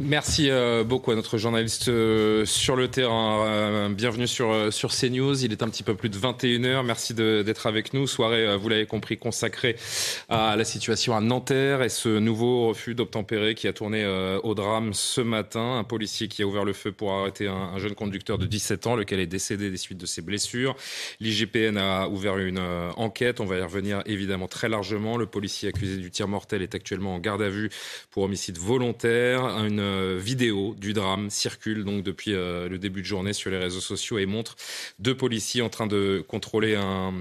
Merci euh, beaucoup à notre journaliste euh, sur le terrain. Euh, bienvenue sur, sur CNews. Il est un petit peu plus de 21h. Merci d'être avec nous. Soirée, vous l'avez compris, consacrée à la situation à Nanterre et ce nouveau refus d'obtempérer qui a tourné au drame ce matin. Un policier qui a ouvert le feu pour arrêter un, un jeune conducteur de 17 ans, lequel est décédé des suites de ses blessures. L'IGPN a ouvert une enquête. On va y revenir évidemment très largement. Le policier accusé du tir mortel est actuellement en garde à vue pour homicide volontaire. Une euh, vidéo du drame circule donc depuis euh, le début de journée sur les réseaux sociaux et montre deux policiers en train de contrôler un,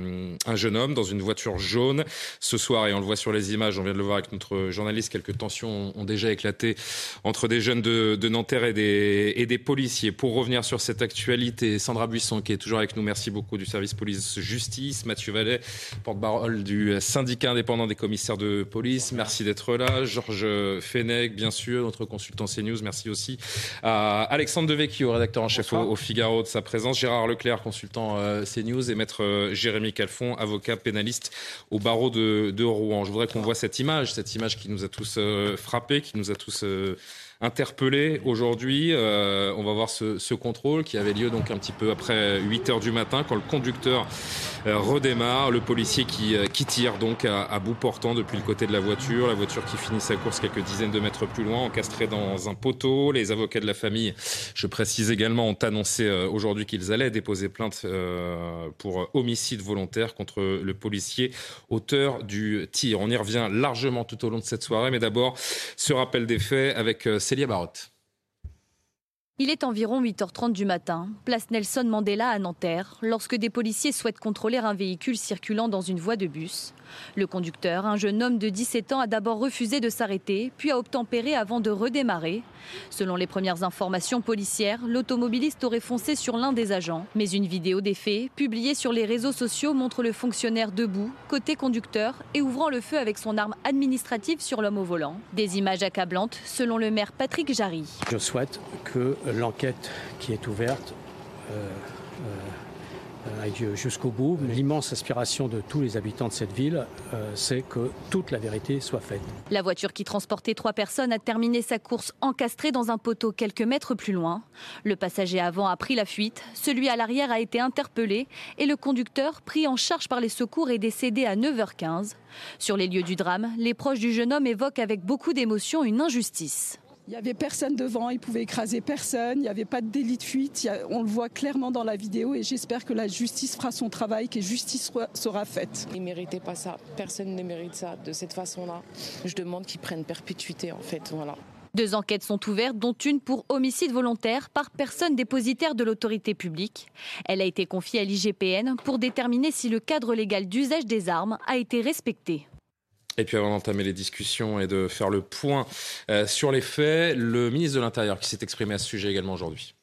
un jeune homme dans une voiture jaune. Ce soir, et on le voit sur les images, on vient de le voir avec notre journaliste, quelques tensions ont déjà éclaté entre des jeunes de, Nanterre et des, et des policiers. Pour revenir sur cette actualité, Sandra Buisson qui est toujours avec nous, merci beaucoup du service police-justice, Mathieu Vallet, porte-parole du syndicat indépendant des commissaires de police, merci d'être là, Georges Fenech, bien sûr, notre consultant CNews, merci aussi à Alexandre Devecchio, rédacteur en chef au, au Figaro de sa présence, Gérard Leclerc, consultant euh, CNews et maître euh, Jérémy Calfon, avocat pénaliste au barreau de, de Rouen. Je voudrais qu'on voit cette image, cette image qui nous a tous euh, frappés, qui nous a tous interpellés aujourd'hui. Euh, on va voir ce, ce contrôle qui avait lieu donc un petit peu après 8 heures du matin quand le conducteur euh, redémarre, le policier qui, euh, qui tire donc à, à bout portant depuis le côté de la voiture, la voiture qui finit sa course quelques dizaines de mètres plus loin, encastrée dans un poteau. Les avocats de la famille, je précise également, ont annoncé euh, aujourd'hui qu'ils allaient déposer plainte pour homicide volontaire contre le policier auteur du tir. On y revient largement tout au long de cette soirée, mais d'abord ce rappel des faits avec euh, Celia Barot. Il est environ 8h30 du matin, place Nelson Mandela à Nanterre, lorsque des policiers souhaitent contrôler un véhicule circulant dans une voie de bus. Le conducteur, un jeune homme de 17 ans, a d'abord refusé de s'arrêter, puis a obtempéré avant de redémarrer. Selon les premières informations policières, l'automobiliste aurait foncé sur l'un des agents. Mais une vidéo des faits, publiée sur les réseaux sociaux, montre le fonctionnaire debout, côté conducteur, et ouvrant le feu avec son arme administrative sur l'homme au volant. Des images accablantes, selon le maire Patrick Jarry. L'enquête qui est ouverte euh, euh, aille jusqu'au bout. L'immense aspiration de tous les habitants de cette ville, euh, c'est que toute la vérité soit faite. La voiture qui transportait trois personnes a terminé sa course encastrée dans un poteau quelques mètres plus loin. Le passager avant a pris la fuite, celui à l'arrière a été interpellé et le conducteur, pris en charge par les secours, est décédé à 9h15. Sur les lieux du drame, les proches du jeune homme évoquent avec beaucoup d'émotion une injustice. Il n'y avait personne devant, il pouvait écraser personne, il n'y avait pas de délit de fuite, a- on le voit clairement dans la vidéo et j'espère que la justice fera son travail, que justice sera- sera faite. Ils ne méritaient pas ça. Personne ne mérite ça de cette façon-là. Je demande qu'ils prennent perpétuité, en fait. Voilà. Deux enquêtes sont ouvertes, dont une pour homicide volontaire par personne dépositaire de l'autorité publique. Elle a été confiée à l'IGPN pour déterminer si le cadre légal d'usage des armes a été respecté. Et puis avant d'entamer les discussions et de faire le point euh, sur les faits, le ministre de l'Intérieur qui s'est exprimé à ce sujet également aujourd'hui.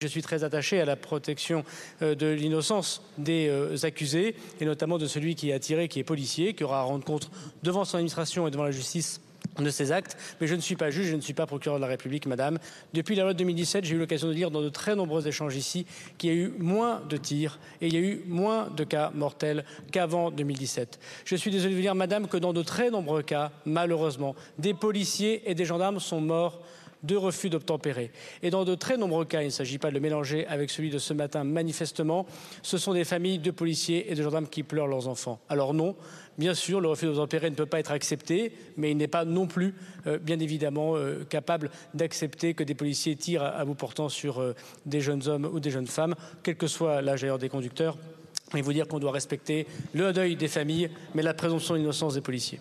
Je suis très attaché à la protection euh, de l'innocence des euh, accusés, et notamment de celui qui a tiré, qui est policier, qui aura à rendre compte devant son administration et devant la justice de ses actes. Mais je ne suis pas juge, je ne suis pas procureur de la République, madame. Depuis la loi de 2017, j'ai eu l'occasion de dire dans de très nombreux échanges ici qu'il y a eu moins de tirs et il y a eu moins de cas mortels qu'avant 2017. Je suis désolé de vous dire, madame, que dans de très nombreux cas, malheureusement, des policiers et des gendarmes sont morts de refus d'obtempérer. Et dans de très nombreux cas, il ne s'agit pas de le mélanger avec celui de ce matin, manifestement, ce sont des familles de policiers et de gendarmes qui pleurent leurs enfants. Alors non, bien sûr, le refus d'obtempérer ne peut pas être accepté, mais il n'est pas non plus, euh, bien évidemment, euh, capable d'accepter que des policiers tirent à, bout portant sur euh, des jeunes hommes ou des jeunes femmes, quel que soit l'âge d'ailleurs des conducteurs. Et vous dire qu'on doit respecter le deuil des familles, mais la présomption d'innocence des policiers.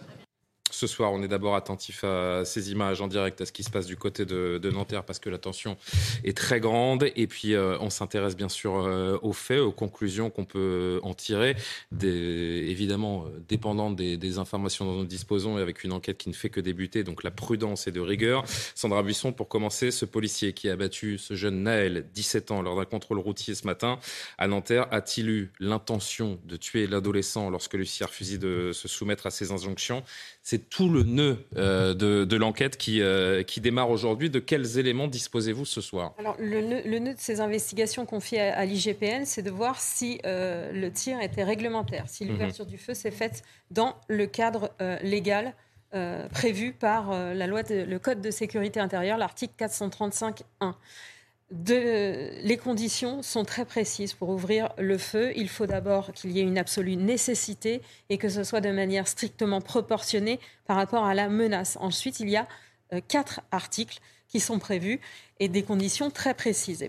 Ce soir, on est d'abord attentif à ces images en direct, à ce qui se passe du côté de, Nanterre, parce que la tension est très grande. Et puis, euh, on s'intéresse bien sûr euh, aux faits, aux conclusions qu'on peut en tirer, évidemment dépendantes des, des, informations dont nous disposons et avec une enquête qui ne fait que débuter. Donc, la prudence et de rigueur. Sandra Buisson, pour commencer, ce policier qui a abattu ce jeune Naël, 17 ans, lors d'un contrôle routier ce matin à Nanterre, a-t-il eu l'intention de tuer l'adolescent lorsque Lucie a refusé de se soumettre à ses injonctions? C'est tout le nœud euh, de, l'enquête qui, euh, qui démarre aujourd'hui. De quels éléments disposez-vous ce soir? Alors, le nœud, de ces investigations confiées à, l'IGPN, c'est de voir si euh, le tir était réglementaire, si mhm. l'ouverture du feu s'est faite dans le cadre légal prévu par la loi le Code de sécurité intérieure, l'article 435.1 les conditions sont très précises pour ouvrir le feu. Il faut d'abord qu'il y ait une absolue nécessité et que ce soit de manière strictement proportionnée par rapport à la menace. Ensuite, il y a euh, quatre articles qui sont prévus et des conditions très précises.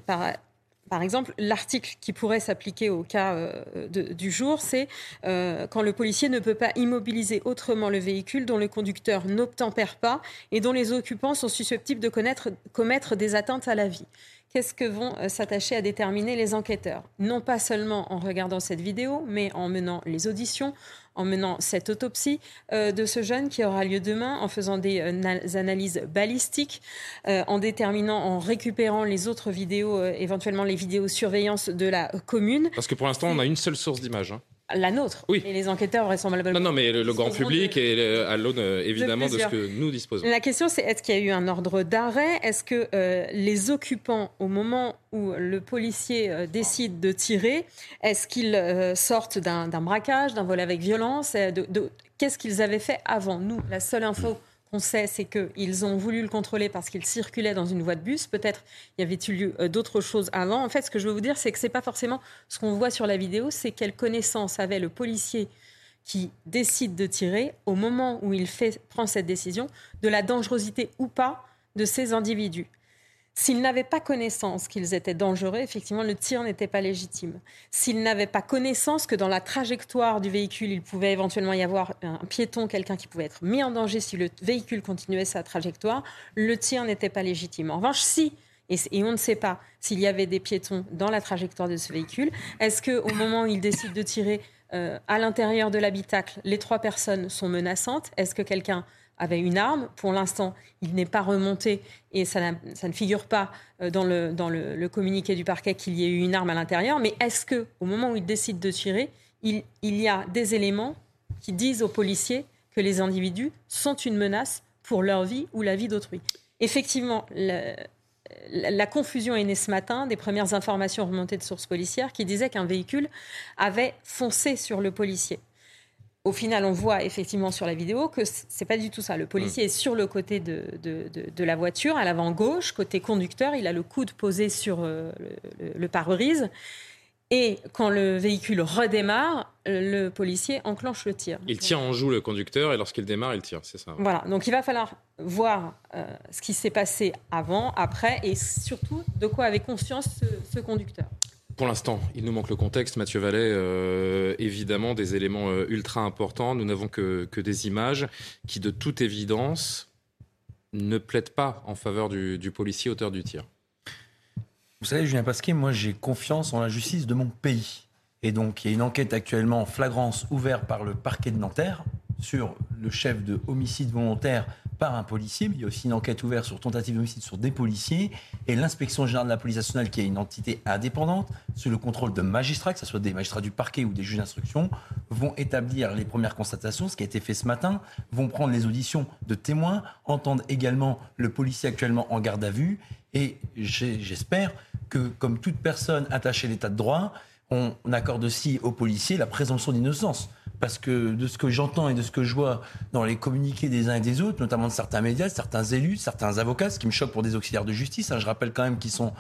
Exemple, l'article qui pourrait s'appliquer au cas euh, du jour, c'est euh, quand le policier ne peut pas immobiliser autrement le véhicule dont le conducteur n'obtempère pas et dont les occupants sont susceptibles de commettre des atteintes à la vie. Qu'est-ce que vont euh, s'attacher à déterminer les enquêteurs? Non pas seulement en regardant cette vidéo, mais en menant les auditions, en menant cette autopsie euh, de ce jeune qui aura lieu demain, en faisant des euh, analyses balistiques, en déterminant, en récupérant les autres vidéos, éventuellement les vidéos surveillance de la commune. Parce que pour l'instant, on a une seule source d'image. Hein la nôtre. Oui. Et les enquêteurs vraisemblablement. Non, non, mais le, grand public est à l'aune euh, évidemment de, ce que nous disposons. La question, c'est est-ce qu'il y a eu un ordre d'arrêt? Est-ce que euh, les occupants, au moment où le policier euh, décide de tirer, est-ce qu'ils sortent d'un braquage, d'un vol avec violence? De, Qu'est-ce qu'ils avaient fait avant? Nous, la seule info qu'on sait, c'est qu'ils ont voulu le contrôler parce qu'il circulait dans une voie de bus. Peut-être y avait-il lieu euh, d'autres choses avant. En fait, ce que je veux vous dire, c'est que ce n'est pas forcément ce qu'on voit sur la vidéo, c'est quelle connaissance avait le policier qui décide de tirer au moment où il prend cette décision de la dangerosité ou pas de ces individus. S'ils n'avaient pas connaissance qu'ils étaient dangereux, effectivement, le tir n'était pas légitime. S'ils n'avaient pas connaissance que dans la trajectoire du véhicule, il pouvait éventuellement y avoir un piéton, quelqu'un qui pouvait être mis en danger si le véhicule continuait sa trajectoire, le tir n'était pas légitime. En revanche, si et, on ne sait pas s'il y avait des piétons dans la trajectoire de ce véhicule. Est-ce qu'au moment où il décide de tirer euh, à l'intérieur de l'habitacle, les trois personnes sont menaçantes? Est-ce que quelqu'un avait une arme. Pour l'instant, il n'est pas remonté et ça, ne figure pas euh, dans, le, communiqué du parquet qu'il y ait eu une arme à l'intérieur. Mais est-ce que, au moment où il décide de tirer, il y a des éléments qui disent aux policiers que les individus sont une menace pour leur vie ou la vie d'autrui? Effectivement, la confusion est née ce matin des premières informations remontées de sources policières qui disaient qu'un véhicule avait foncé sur le policier au final, on voit effectivement sur la vidéo que c'est pas du tout ça. Le policier est sur le côté de, de, la voiture, à l'avant gauche, côté conducteur. Il a le coude posé sur euh, le, pare-brise. Et quand le véhicule redémarre, le policier enclenche le tir. Il tient en joue le conducteur et lorsqu'il démarre, il tire, c'est ça. Voilà, donc il va falloir voir euh, ce qui s'est passé avant, après et surtout de quoi avait conscience ce conducteur. Pour l'instant, il nous manque le contexte, Mathieu Vallet, euh, évidemment des éléments euh, ultra importants. Nous n'avons que, des images qui, de toute évidence, ne plaident pas en faveur du, policier auteur du tir. Vous savez, Julien Pasquet, moi j'ai confiance en la justice de mon pays. Et donc il y a une enquête actuellement en flagrance ouverte par le parquet de Nanterre sur le chef de homicide volontaire par un policier, mais il y a aussi une enquête ouverte sur tentative d'homicide sur des policiers. Et l'inspection générale de la police nationale, qui est une entité indépendante, sous le contrôle de magistrats, que ce soit des magistrats du parquet ou des juges d'instruction, vont établir les premières constatations, ce qui a été fait ce matin, vont prendre les auditions de témoins, entendre également le policier actuellement en garde à vue. Et j'espère que, comme toute personne attachée à l'état de droit, on accorde aussi aux policiers la présomption d'innocence parce que de ce que j'entends et de ce que je vois dans les communiqués des uns et des autres, notamment de certains médias, certains élus, certains avocats, ce qui me choque pour des auxiliaires de justice, hein, je rappelle quand même qu'ils sont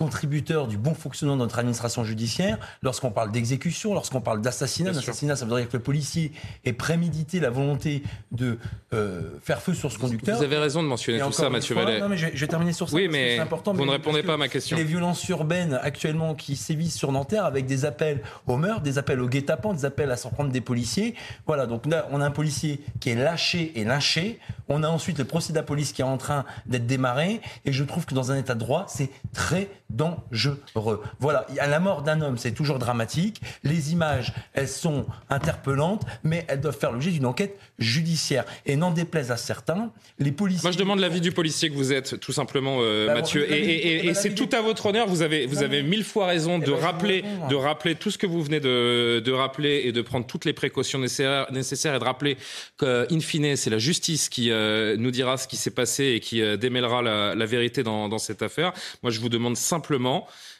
contributeur du bon fonctionnement de notre administration judiciaire. Lorsqu'on parle d'exécution, lorsqu'on parle d'assassinat, d'assassinat, ça veut dire que le policier ait prémédité la volonté de euh, faire feu sur ce conducteur. Vous avez raison de mentionner tout ça, Mathieu Vallet. Non, mais je vais, terminer sur ça. Oui, mais c'est important. Vous ne répondez pas à ma question. Les violences urbaines actuellement qui sévissent sur Nanterre avec des appels au meurtre, des appels au guet-apens, des appels à s'en prendre des policiers. Voilà, donc là, on a un policier qui est lâché et lynché. On a ensuite le procès de la police qui est en train d'être démarré. Et je trouve que dans un état de droit, c'est très dangereux. Voilà, à la mort d'un homme, c'est toujours dramatique. Les images, elles sont interpellantes, mais elles doivent faire l'objet d'une enquête judiciaire. Et n'en déplaise à certains, les policiers. Moi, je demande l'avis du policier que vous êtes, tout simplement, euh, bah, Mathieu. et, c'est tout à votre honneur. Vous avez, vous avez mille fois raison de eh ben, rappeler, de rappeler tout ce que vous venez de, de, rappeler et de prendre toutes les précautions nécessaires, nécessaires et de rappeler qu'in fine, c'est la justice qui euh, nous dira ce qui s'est passé et qui euh, démêlera la, la vérité dans, dans cette affaire. Moi, je vous demande simplement,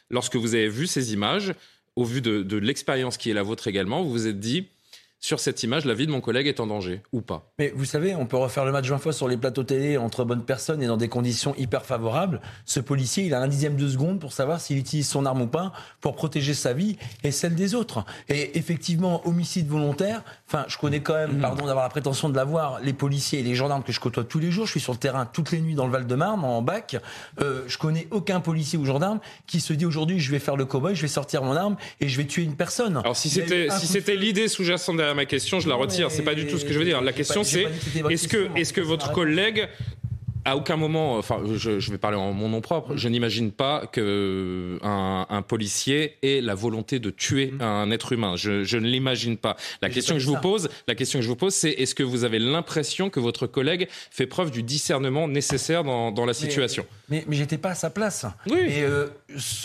lorsque vous avez vu ces images, au vu de, de l'expérience qui est la vôtre également, vous vous êtes dit, sur cette image, la vie de mon collègue est en danger ou pas Mais vous savez, on peut refaire le match 20 fois sur les plateaux télé entre bonnes personnes et dans des conditions hyper favorables. Ce policier, il a un dixième de seconde pour savoir s'il utilise son arme ou pas pour protéger sa vie et celle des autres. Et effectivement, homicide volontaire, enfin, je connais quand même, mmh. pardon d'avoir la prétention de l'avoir, les policiers et les gendarmes que je côtoie tous les jours. Je suis sur le terrain toutes les nuits dans le Val-de-Marne, en bac. Euh, je connais aucun policier ou gendarme qui se dit aujourd'hui, je vais faire le cowboy, je vais sortir mon arme et je vais tuer une personne. Alors si c'était si c'était l'idée sous-jacente derrière ma question, je la retire. C'est pas du tout ce que je veux dire. La question, c'est est-ce que, est-ce que votre collègue à aucun moment, enfin, je, je, vais parler en mon nom propre, je n'imagine pas que un, un, policier ait la volonté de tuer mm-hmm. un être humain. Je, je ne l'imagine pas. La question que je vous pose, la question que je vous pose, c'est est-ce que vous avez l'impression que votre collègue fait preuve du discernement nécessaire dans, dans la situation? Mais, mais, j'étais pas à sa place. Oui. Et euh,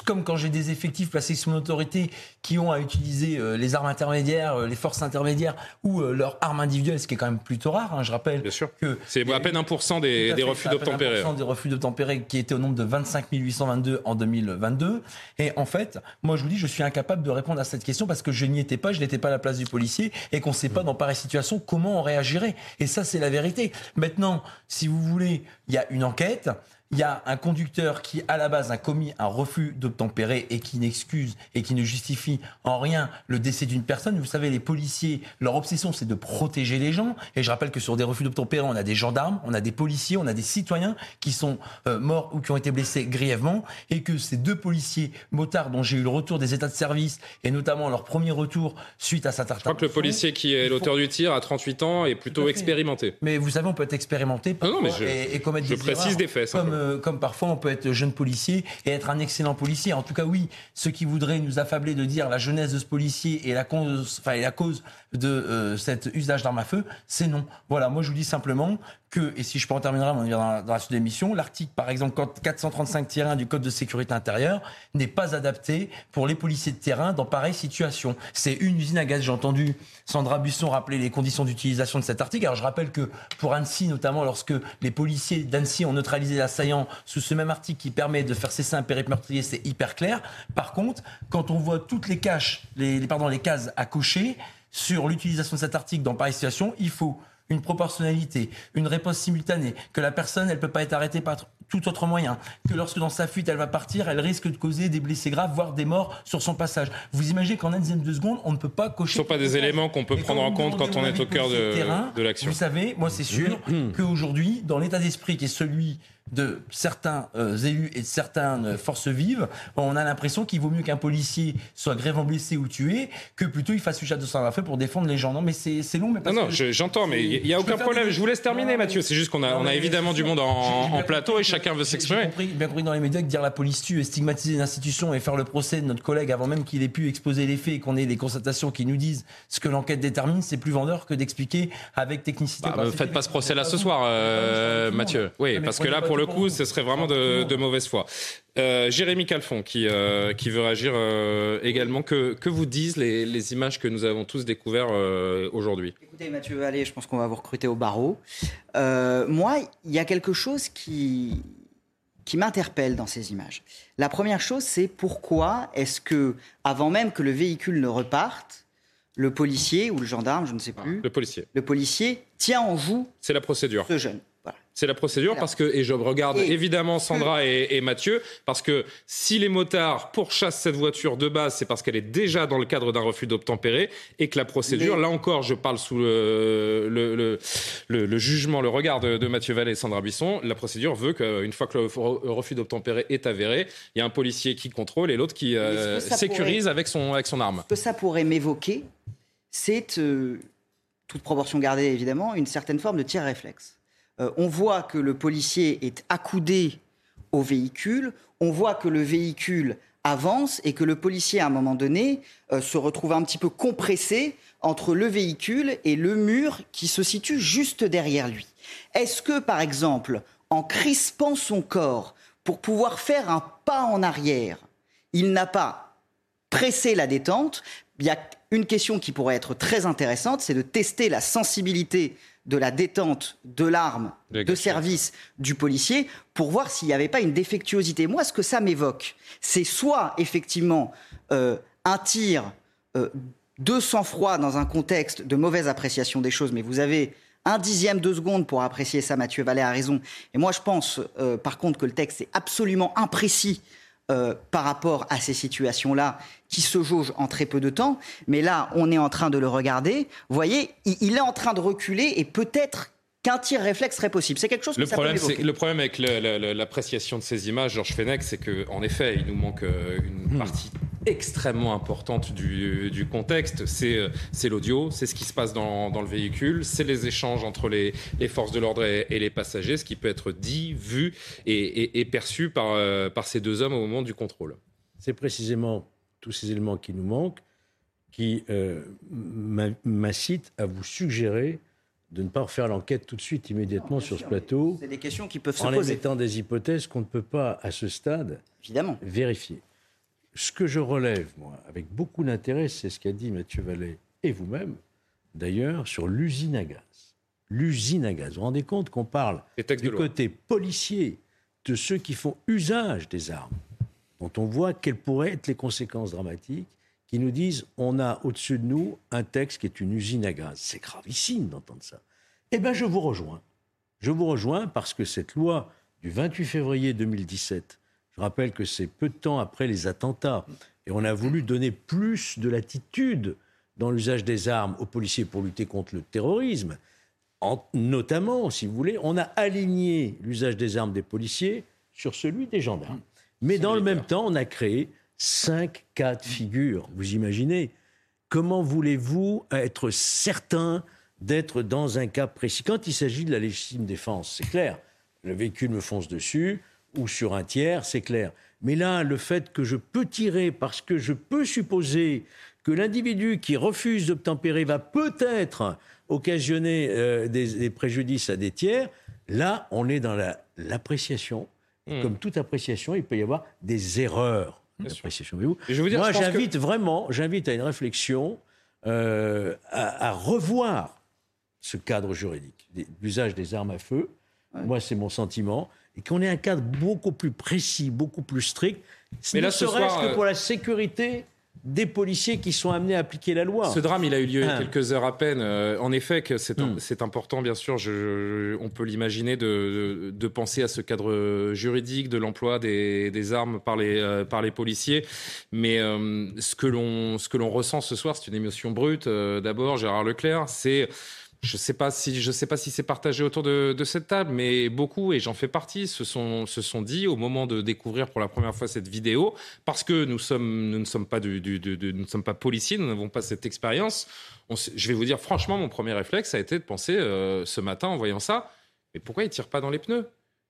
comme quand j'ai des effectifs placés sous mon autorité qui ont à utiliser euh, les armes intermédiaires, euh, les forces intermédiaires ou leurs armes individuelles, ce qui est quand même plutôt rare. Hein, je rappelle Bien sûr. que c'est à peine 1% des, des refus refus des refus d'obtempérer qui étaient au nombre de 25 822 en 2022. Et en fait, moi je vous dis, je suis incapable de répondre à cette question parce que je n'y étais pas, je n'étais pas à la place du policier et qu'on ne sait pas dans pareille situation comment on réagirait. Et ça, c'est la vérité. Maintenant, si vous voulez, il y a une enquête il y a un conducteur qui, à la base, a commis un refus d'obtempérer et qui n'excuse et qui ne justifie en rien le décès d'une personne. Vous savez, les policiers, leur obsession, c'est de protéger les gens. Et je rappelle que sur des refus d'obtempérer, on a des gendarmes, on a des policiers, on a des citoyens qui sont euh, morts ou qui ont été blessés grièvement. Et que ces deux policiers motards dont j'ai eu le retour des états de service et notamment leur premier retour suite à cette Je crois que le policier qui est l'auteur du tir à 38 ans est plutôt expérimenté. Mais vous savez, on peut être expérimenté non, mais je, et, commettre je précise des faits. Euh, comme parfois on peut être jeune policier et être un excellent policier. En tout cas, oui, ceux qui voudraient nous affabler de dire la jeunesse de ce policier est la cause, enfin, la cause de euh, cet usage d'armes à feu, c'est non. Voilà, moi je vous dis simplement que, et si je peux en terminer, on dans, dans la suite de l'émission, l'article par exemple 435-1 du Code de sécurité intérieure n'est pas adapté pour les policiers de terrain dans pareille situation. C'est une usine à gaz. J'ai entendu Sandra Busson rappeler les conditions d'utilisation de cet article. Alors je rappelle que pour Annecy, notamment lorsque les policiers d'Annecy ont neutralisé l'assaillant sous ce même article qui permet de faire cesser un périple meurtrier, c'est hyper clair. Par contre, quand on voit toutes les cases à cocher sur l'utilisation de cet article dans pareille situation, il faut une proportionnalité, une réponse simultanée, que la personne, elle peut pas être arrêtée par tout autre moyen, que lorsque dans sa fuite elle va partir, elle risque de causer des blessés graves, voire des morts sur son passage. Vous imaginez qu'en un dixième de seconde, on ne peut pas cocher. Ce ne sont pas des éléments qu'on peut prendre en compte quand on est au cœur de, de l'action. Vous savez, moi c'est sûr qu'aujourd'hui, dans l'état d'esprit qui est celui de certains euh, élus et de certaines forces vives, on a l'impression qu'il vaut mieux qu'un policier soit grévement blessé ou tué que plutôt il fasse usage de son fait pour défendre les gens. Non, mais c'est long. Mais non, non, j'entends, mais il n'y a aucun problème. Je vous laisse terminer, Mathieu. C'est juste qu'on a, on a évidemment du monde en, plateau et chacun veut s'exprimer. J'ai bien compris dans les médias que dire la police tue et stigmatiser l'institution et faire le procès de notre collègue avant même qu'il ait pu exposer les faits et qu'on ait des constatations qui nous disent ce que l'enquête détermine, c'est plus vendeur que d'expliquer avec technicité. Bah, faites pas ce procès là ce soir, euh, Mathieu. Oui, parce que là, pour le coup, ce serait vraiment de, mauvaise foi. Euh, Jérémy Calfon qui, euh, qui veut réagir euh, également. Que, que vous disent les, images que nous avons tous découvertes aujourd'hui? Écoutez Mathieu Vallée, je pense qu'on va vous recruter au barreau. moi, il y a quelque chose qui, qui m'interpelle dans ces images. La première chose, c'est pourquoi est-ce que, avant même que le véhicule ne reparte, le policier ou le gendarme, je ne sais plus. Le policier. Le policier tient en joue. C'est la procédure. Ce jeune? C'est la procédure parce que, et je regarde évidemment Sandra et, Mathieu, parce que si les motards pourchassent cette voiture de base, c'est parce qu'elle est déjà dans le cadre d'un refus d'obtempérer et que la procédure, là encore, je parle sous le, le, le, jugement, le regard de, Mathieu Vallée et Sandra Bisson, la procédure veut qu'une fois que le refus d'obtempérer est avéré, il y a un policier qui contrôle et l'autre qui euh, sécurise avec, son, avec son arme. Ce que ça pourrait m'évoquer, c'est, euh, toute proportion gardée évidemment, une certaine forme de tir réflexe? Euh, on voit que le policier est accoudé au véhicule, on voit que le véhicule avance et que le policier, à un moment donné, euh, se retrouve un petit peu compressé entre le véhicule et le mur qui se situe juste derrière lui. Est-ce que, par exemple, en crispant son corps pour pouvoir faire un pas en arrière, il n'a pas pressé la détente? Il y a une question qui pourrait être très intéressante, c'est de tester la sensibilité de la détente de l'arme de service du policier pour voir s'il n'y avait pas une défectuosité. Moi, ce que ça m'évoque, c'est soit effectivement euh, un tir euh, de sang-froid dans un contexte de mauvaise appréciation des choses, mais vous avez un dixième de seconde pour apprécier ça, Mathieu Vallet a raison. Et moi, je pense, euh, par contre, que le texte est absolument imprécis euh, par rapport à ces situations-là qui se jaugent en très peu de temps. Mais là, on est en train de le regarder. Vous voyez, il, est en train de reculer et peut-être qu'un tir réflexe serait possible. C'est quelque chose que le problème, c'est le problème avec l'appréciation de ces images, Georges Fenech, c'est qu'en effet, il nous manque euh, une hmm. partie extrêmement importante du, contexte. Euh, c'est l'audio, c'est ce qui se passe dans, le véhicule, c'est les échanges entre les, forces de l'ordre et, les passagers, ce qui peut être dit, vu et, perçu par, euh, par ces deux hommes au moment du contrôle. C'est précisément tous ces éléments qui nous manquent qui euh, m'incitent à vous suggérer de ne pas refaire l'enquête tout de suite, immédiatement sur ce plateau. C'est des questions qui peuvent se poser. En émettant des hypothèses qu'on ne peut pas, à ce stade, Évidemment. vérifier. Ce que je relève, moi, avec beaucoup d'intérêt, c'est ce qu'a dit Mathieu Vallet et vous-même, d'ailleurs, sur l'usine à gaz. L'usine à gaz. Vous vous rendez compte qu'on parle du côté policier de ceux qui font usage des armes, dont on voit quelles pourraient être les conséquences dramatiques, qui nous disent on a au-dessus de nous un texte qui est une usine à gaz. C'est gravissime d'entendre ça. Eh bien, je vous rejoins. Je vous rejoins parce que cette loi du 28 février 2017 je rappelle que c'est peu de temps après les attentats. Et on a voulu donner plus de latitude dans l'usage des armes aux policiers pour lutter contre le terrorisme. notamment, si vous voulez, on a aligné l'usage des armes des policiers sur celui des gendarmes. Mais dans le même temps, on a créé cinq cas de figure. Vous imaginez Comment voulez-vous être certain d'être dans un cas précis? Quand il s'agit de la légitime défense, c'est clair. Le véhicule me fonce dessus, ou sur un tiers, c'est clair. Mais là, le fait que je peux tirer parce que je peux supposer que l'individu qui refuse d'obtempérer va peut-être occasionner euh, des, préjudices à des tiers, là, on est dans l'appréciation. Hmm. Comme toute appréciation, il peut y avoir des erreurs d'appréciation. Moi, j'invite vraiment, j'invite à une réflexion, euh, à, revoir ce cadre juridique, l'usage des armes à feu. Moi, c'est mon sentiment et qu'on ait un cadre beaucoup plus précis, beaucoup plus strict, Mais là, ce serait-ce que pour la sécurité des policiers qui sont amenés à appliquer la loi. Ce drame, il a eu lieu il y a ah. quelques heures à peine. Euh, en effet, que c'est, hmm. important, bien sûr, on peut l'imaginer, de, penser à ce cadre juridique de l'emploi des, armes par les, euh, par les policiers. Mais euh, ce, que l'on, ce que l'on ressent ce soir, c'est une émotion brute. d'abord, Gérard Leclerc, c'est je ne sais pas si je sais pas si c'est partagé autour de, cette table, mais beaucoup et j'en fais partie se sont se sont dit au moment de découvrir pour la première fois cette vidéo parce que nous sommes nous ne sommes pas nous ne sommes pas policiers, nous n'avons pas cette expérience. Je vais vous dire franchement, mon premier réflexe a été de penser euh, ce matin en voyant ça, mais pourquoi ils tirent pas dans les pneus?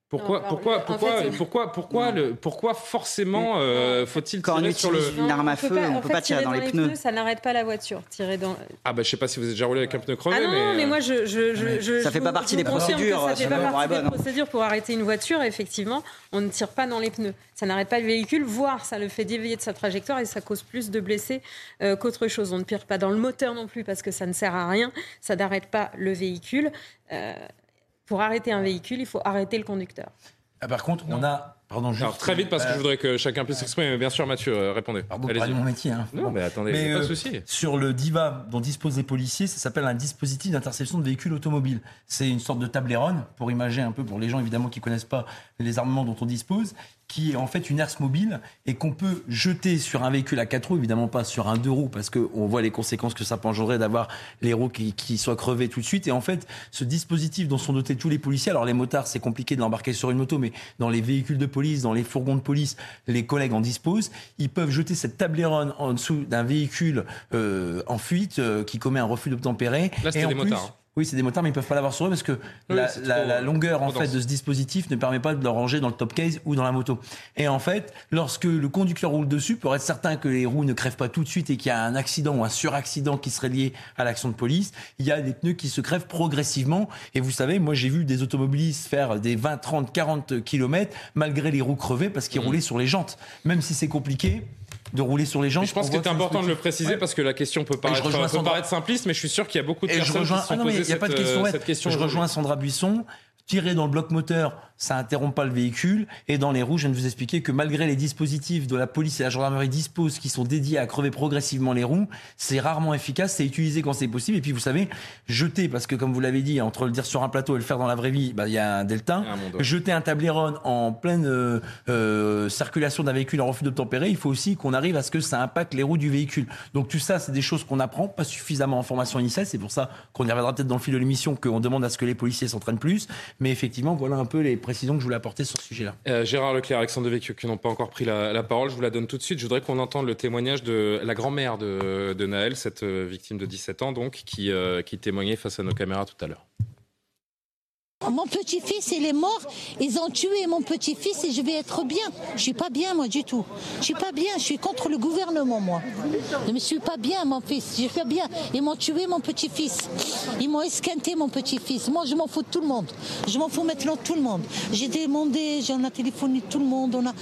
Pourquoi, pourquoi, pourquoi, pourquoi, pourquoi, le, pourquoi forcément euh, faut-il tirer sur le une arme à feu On peut pas tirer dans, les, pneus. Ça n'arrête pas la voiture. Tirer dans. Ah bah je sais pas si vous êtes déjà roulé avec un pneu crevé. Ah non, mais, mais euh, moi je, je, je, ça fait pas partie des procédures. Ça fait pas partie des procédures pour arrêter une voiture. Effectivement, on ne tire pas dans les pneus. Ça n'arrête pas le véhicule, voire ça le fait dévier de sa trajectoire et ça cause plus de blessés euh, qu'autre chose. On ne tire pas dans le moteur non plus parce que ça ne sert à rien. Ça n'arrête pas le véhicule. Pour arrêter un véhicule, il faut arrêter le conducteur. Ah, par contre, on a Pardon, Alors, très vite, parce que je voudrais que chacun puisse s'exprimer. Bien sûr, Mathieu, euh, répondez. Pardon, c'est mon métier. Hein. Non, mais attendez, mais, pas de souci. Sur le DIVA dont disposent les policiers, ça s'appelle un dispositif d'interception de véhicules automobiles. C'est une sorte de tableron, pour imaginer un peu, pour les gens évidemment qui ne connaissent pas les armements dont on dispose qui est en fait une herse mobile et qu'on peut jeter sur un véhicule à quatre roues, évidemment pas sur un deux roues, parce qu'on voit les conséquences que ça peut engendrer d'avoir les roues qui, qui, soient crevées tout de suite. Et en fait, ce dispositif dont sont dotés tous les policiers, alors les motards, c'est compliqué de l'embarquer sur une moto, mais dans les véhicules de police, dans les fourgons de police, les collègues en disposent. Ils peuvent jeter cette tableronne en dessous d'un véhicule euh, en fuite euh, qui commet un refus d'obtempérer. Là, c'est des motards. Oui, c'est des motards, mais ils peuvent pas l'avoir sur eux parce que la, longueur en fait de ce dispositif ne permet pas de le ranger dans le top case ou dans la moto. Et en fait, lorsque le conducteur roule dessus, pour être certain que les roues ne crèvent pas tout de suite et qu'il y a un accident ou un suraccident qui serait lié à l'action de police, il y a des pneus qui se crèvent progressivement. Et vous savez, moi j'ai vu des automobilistes faire des 20, 30, 40 kilomètres malgré les roues crevées parce qu'ils mmh. roulaient sur les jantes. Même si c'est compliqué, de rouler sur les gens. je pense que c'est important de le préciser parce que la question peut paraître, peut paraître simpliste, mais je suis sûr qu'il y a beaucoup de personnes qui se sont posées cette, question. Je rejoins Sandra Buisson tirer dans le bloc moteur, ça interrompt pas le véhicule. Et dans les roues, je viens de vous expliquer que malgré les dispositifs de la police et la gendarmerie disposent qui sont dédiés à crever progressivement les roues, c'est rarement efficace, c'est utilisé quand c'est possible. Et puis vous savez, jeter, parce que comme vous l'avez dit, entre le dire sur un plateau et le faire dans la vraie vie, bah, il y a un delta. jeter un tableron en pleine euh, euh, circulation d'un véhicule en refus d'obtempérer, il faut aussi qu'on arrive à ce que ça impacte les roues du véhicule. Donc tout ça, c'est des choses qu'on apprend, pas suffisamment en formation initiale. C'est pour ça qu'on y reviendra peut-être dans le fil de l'émission, qu'on demande à ce que les policiers s'entraînent plus. Mais effectivement, voilà un peu les précisions que je voulais apporter sur ce sujet-là. Euh, Gérard Leclerc, Alexandre Devecchio, qui n'ont pas encore pris la, parole, je vous la donne tout de suite. Je voudrais qu'on entende le témoignage de la grand-mère de, Naël, cette euh, victime de 17 ans, donc, euh, qui témoignait face à nos caméras tout à l'heure. Mon petit-fils, il est mort. Ils ont tué mon petit-fils et je vais être bien. Je suis pas bien, moi, du tout. Je suis pas bien. Je suis contre le gouvernement, moi. Je ne suis pas bien, mon fils. Je suis bien. Ils m'ont tué mon petit-fils. Ils m'ont esquinté mon petit-fils. Moi, je m'en fous de tout le monde. Je m'en fous maintenant de tout le monde. J'ai demandé, j'en ai téléphoné tout le monde. On a...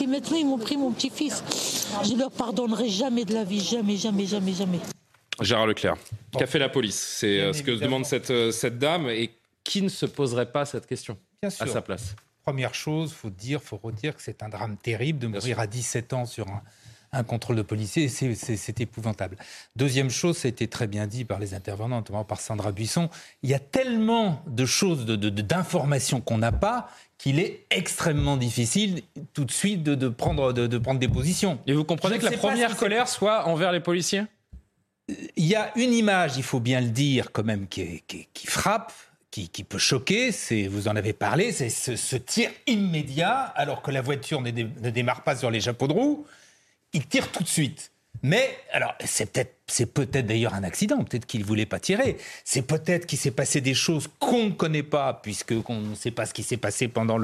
Et maintenant, ils m'ont pris mon petit-fils. Je leur pardonnerai jamais de la vie. Jamais, jamais, jamais, jamais. Gérard Leclerc, qu'a fait la police? C'est euh, ce que demande cette, euh, cette dame. Et qui ne se poserait pas cette question à sa place Première chose, faut dire, faut redire que c'est un drame terrible de mourir à 17 ans sur un, contrôle de policier, c'est épouvantable. Deuxième chose, ça a été très bien dit par les intervenants, notamment par Sandra Buisson, il y a tellement de choses, d'informations de, qu'on n'a pas, qu'il est extrêmement difficile tout de suite de, prendre, de, prendre des positions. Et vous comprenez que la première colère soit envers les policiers? Il y a une image, il faut bien le dire, quand même, qui, qui frappe, qui, peut choquer, vous en avez parlé, c'est ce, tir immédiat, alors que la voiture ne, ne démarre pas sur les chapeaux de roue, il tire tout de suite. Mais, alors, c'est peut-être c'est peut-être d'ailleurs un accident, peut-être qu'il ne voulait pas tirer. C'est peut-être qu'il s'est passé des choses qu'on ne connaît pas, puisque on ne sait pas ce qui s'est passé pendant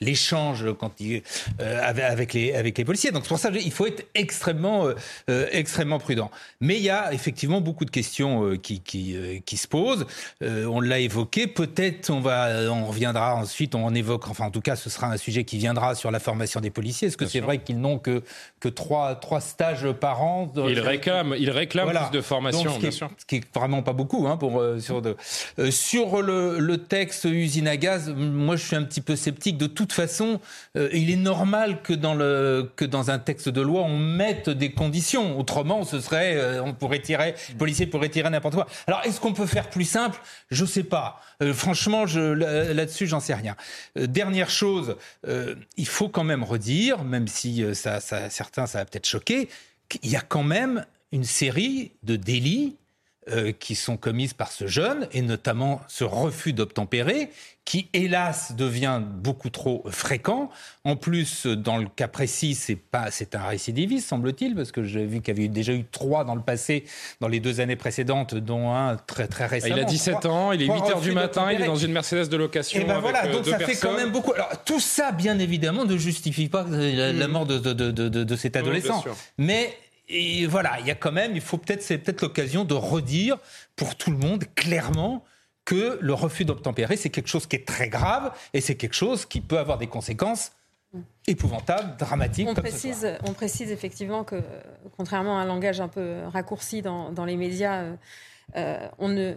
l'échange le, quand il, euh, avec, les, avec les policiers. Donc c'est pour ça qu'il faut être extrêmement, euh, euh, extrêmement prudent. Mais il y a effectivement beaucoup de questions qui, qui, qui, se posent. on l'a évoqué, peut-être on, va, on reviendra ensuite, on évoque, enfin en tout cas ce sera un sujet qui viendra sur la formation des policiers. Est-ce que c'est vrai qu'ils n'ont que, que trois, trois stages par an Ils réclament, ils réclament plus de formation, bien sûr. Ce qui est vraiment pas beaucoup hein, pour, euh, sur, de, euh, sur le, le, texte usine à gaz, moi je suis un petit peu sceptique. De toute façon, euh, il est normal que dans, le, que dans un texte de loi, on mette des conditions. Autrement, ce serait, on pourrait tirer, le policier pourrait tirer n'importe quoi. Alors, est-ce qu'on peut faire plus simple? Je sais pas. franchement, je, là-dessus, j'en sais rien. dernière chose, il faut quand même redire, même si ça, ça, certains, ça va peut-être choquer, qu'il y a quand même une série de délits euh, qui sont commises par ce jeune, et notamment ce refus d'obtempérer, qui hélas devient beaucoup trop fréquent. En plus, dans le cas précis, c'est pas, c'est un récidiviste, semble-t-il, parce que j'ai vu qu'il y avait déjà eu trois dans le passé, dans les deux années précédentes, dont un très très récemment. Il a 17 ans, il est 8 heures du matin, il est dans une Mercedes de location. Et ben voilà, euh, donc ça fait quand même beaucoup. Alors tout ça, bien évidemment, ne justifie pas la, mmh. mort de, de, de, de cet adolescent, mais et voilà, il y a quand même, il faut peut-être, c'est peut-être l'occasion de redire pour tout le monde clairement que le refus d'obtempérer, c'est quelque chose qui est très grave et c'est quelque chose qui peut avoir des conséquences épouvantables, dramatiques. On, précise, on précise effectivement que, contrairement à un langage un peu raccourci dans, les médias, euh, euh, on ne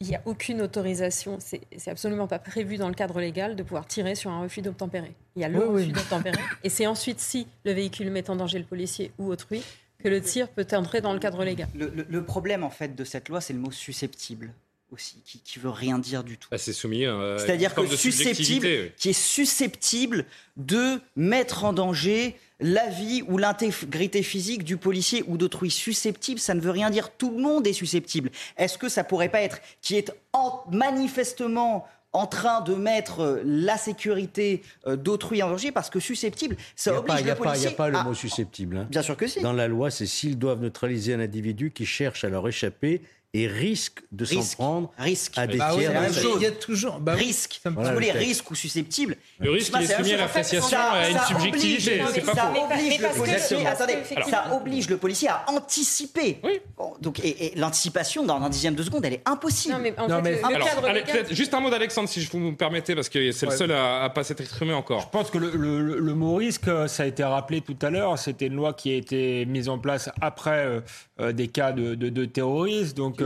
il n'y a aucune autorisation, c'est absolument pas prévu dans le cadre légal de pouvoir tirer sur un refus d'obtempérer. Il y a le refus d'obtempérer, et c'est ensuite si le véhicule met en danger le policier ou autrui que le tir peut entrer dans le cadre légal. Le, problème en fait de cette loi, c'est le mot susceptible aussi, qui, qui veut rien dire du tout. Ah, c'est soumis. Euh, C'est-à-dire que susceptible, qui est susceptible de mettre en danger la vie ou l'intégrité physique du policier ou d'autrui susceptible, ça ne veut rien dire. Tout le monde est susceptible. Est-ce que ça pourrait pas être qui est manifestement en train de mettre euh, la sécurité euh, d'autrui en danger parce que susceptible, ça oblige le policier. Il n'y a pas le mot susceptible. Hein. Bien sûr que si. Dans la loi, c'est s'ils doivent neutraliser un individu qui cherche à leur échapper et risque de s'en prendre risque. à des bah tiers. Il y a toujours bah risque. Vous voulez risque ou susceptible Le risque il est soumis à l'appréciation à une subjectivité. C'est pas ça oblige le policier. Attendez, ça oblige le policier à anticiper. Oui. donc et, l'anticipation dans un dixième de seconde, elle est impossible. Non mais, en fait, alors, juste un mot d'Alexandre, si vous me permettez, parce que c'est le seul à, pas s'être exprimé encore. Je pense que le, mot risque, ça a été rappelé tout à l'heure. C'était une loi qui a été mise en place après euh, euh, des cas de, de terrorisme. Donc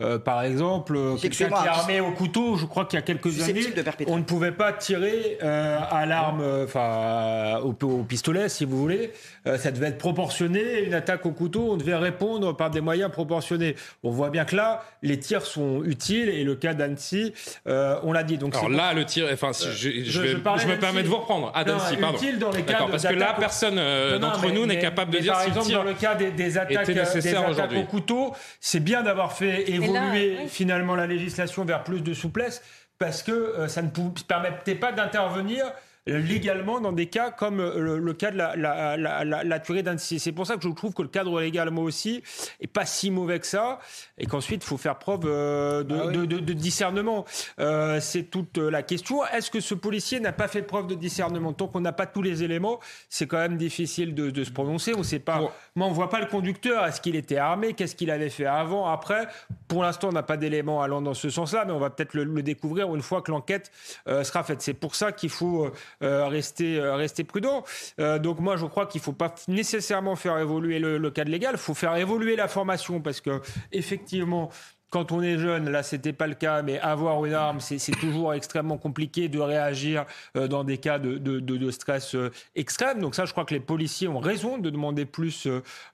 euh, par exemple, euh, quelqu'un qui est armé au couteau, je crois qu'il y a quelques années, on ne pouvait pas tirer euh, à l'arme, enfin au, pistolet, si vous voulez. ça devait être proportionné. Une attaque au couteau, on devait répondre par des moyens proportionnés. On voit bien que là, les tirs sont utiles et le cas d'Annecy, on l'a dit. Donc Alors là, le tir, enfin, je, je, me permets de vous reprendre. Ah, d'Annecy, pardon. Dans les cas parce que là, personne d'entre nous n'est capable de dire si le tir dans le cas des, des attaques, des attaques au couteau, c'est bien d'avoir fait évoluer finalement la législation vers plus de souplesse parce que euh, ça ne permettait pas d'intervenir légalement dans des cas comme euh, le, cas de la, la, la, la tuerie d'Annecy. C'est pour ça que je trouve que le cadre légal, moi aussi, est pas si mauvais que ça, et qu'ensuite, il faut faire preuve euh, ah de, de, de, discernement. Euh, c'est toute la question. Est-ce que ce policier n'a pas fait preuve de discernement? Tant qu'on n'a pas tous les éléments, c'est quand même difficile de, se prononcer. On sait pas. Moi, on voit pas le conducteur. Est-ce qu'il était armé? Qu'est-ce qu'il avait fait avant, après Pour l'instant, on n'a pas d'éléments allant dans ce sens-là, mais on va peut-être le, découvrir une fois que l'enquête sera faite. C'est pour ça qu'il faut euh, euh, rester prudent. Euh, donc moi, je crois qu'il ne faut pas nécessairement faire évoluer le, le cadre légal, il faut faire évoluer la formation parce que effectivement, quand on est jeune, là, c'était pas le cas, mais avoir une arme, c'est toujours extrêmement compliqué de réagir euh, dans des cas de, de, de, stress euh, extrême. Donc ça, je crois que les policiers ont raison de demander plus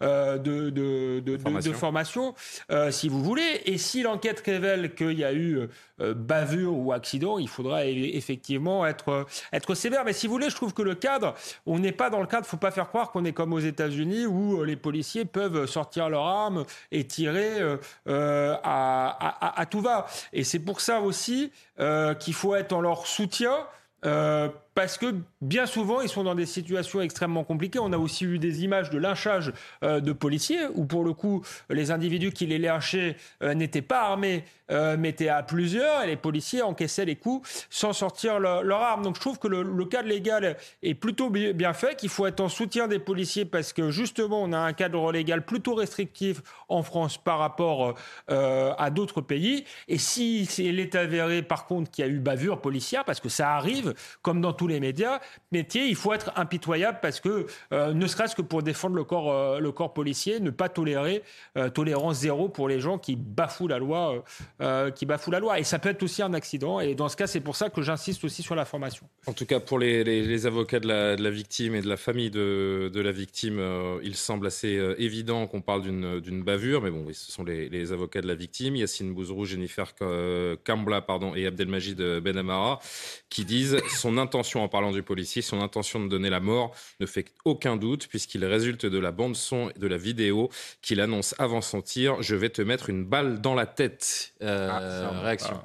euh, de, formation si vous voulez. Et si l'enquête révèle qu'il y a eu bavure ou accident, il faudra effectivement être, être sévère. Mais si vous voulez, je trouve que le cadre, on n'est pas dans le cadre, faut pas faire croire qu'on est comme aux États-Unis où les policiers peuvent sortir leur arme et tirer à à, tout va. Et c'est pour ça aussi euh, qu'il faut être en leur soutien. Euh, parce que bien souvent, ils sont dans des situations extrêmement compliquées. On a aussi eu des images de lynchage euh, de policiers, où pour le coup, les individus qui les lynchaient euh, n'étaient pas armés, euh, mais étaient à plusieurs, et les policiers encaissaient les coups sans sortir leur, arme. Donc je trouve que le, cadre légal est plutôt bien fait, qu'il faut être en soutien des policiers, parce que justement, on a un cadre légal plutôt restrictif en France par rapport à d'autres pays. Et si il est avéré, par contre, qu'il y a eu bavure policière, parce que ça arrive, comme dans tous les médias, métiers, il faut être impitoyable parce que, euh, ne serait-ce que pour défendre le corps, euh, le corps policier, ne pas tolérer euh, tolérance zéro pour les gens qui bafouent la loi, qui bafouent la loi. Et ça peut être aussi un accident. Et dans ce cas, c'est pour ça que j'insiste aussi sur la formation. En tout cas, pour les, avocats de la, victime et de la famille de, de la victime, il semble assez évident qu'on parle d'une bavure. Mais bon, oui, ce sont les, les, avocats de la victime, Yacine Bouzrou, Jennifer Kambla pardon, et Abdelmajid Benamara, qui disent son intention en parlant du policier, son intention de donner la mort ne fait aucun doute puisqu'il résulte de la bande son et de la vidéo qu'il annonce avant son tir Je vais te mettre une balle dans la tête. Euh, ah, réaction.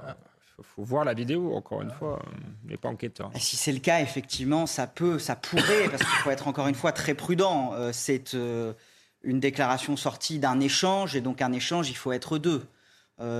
Il faut voir la vidéo, encore une fois, n'est pas enquêteur. si c'est le cas, effectivement, ça peut, ça pourrait, parce qu'il faut être encore une fois très prudent. Euh, c'est euh, une déclaration sortie d'un échange, et donc un échange, il faut être deux.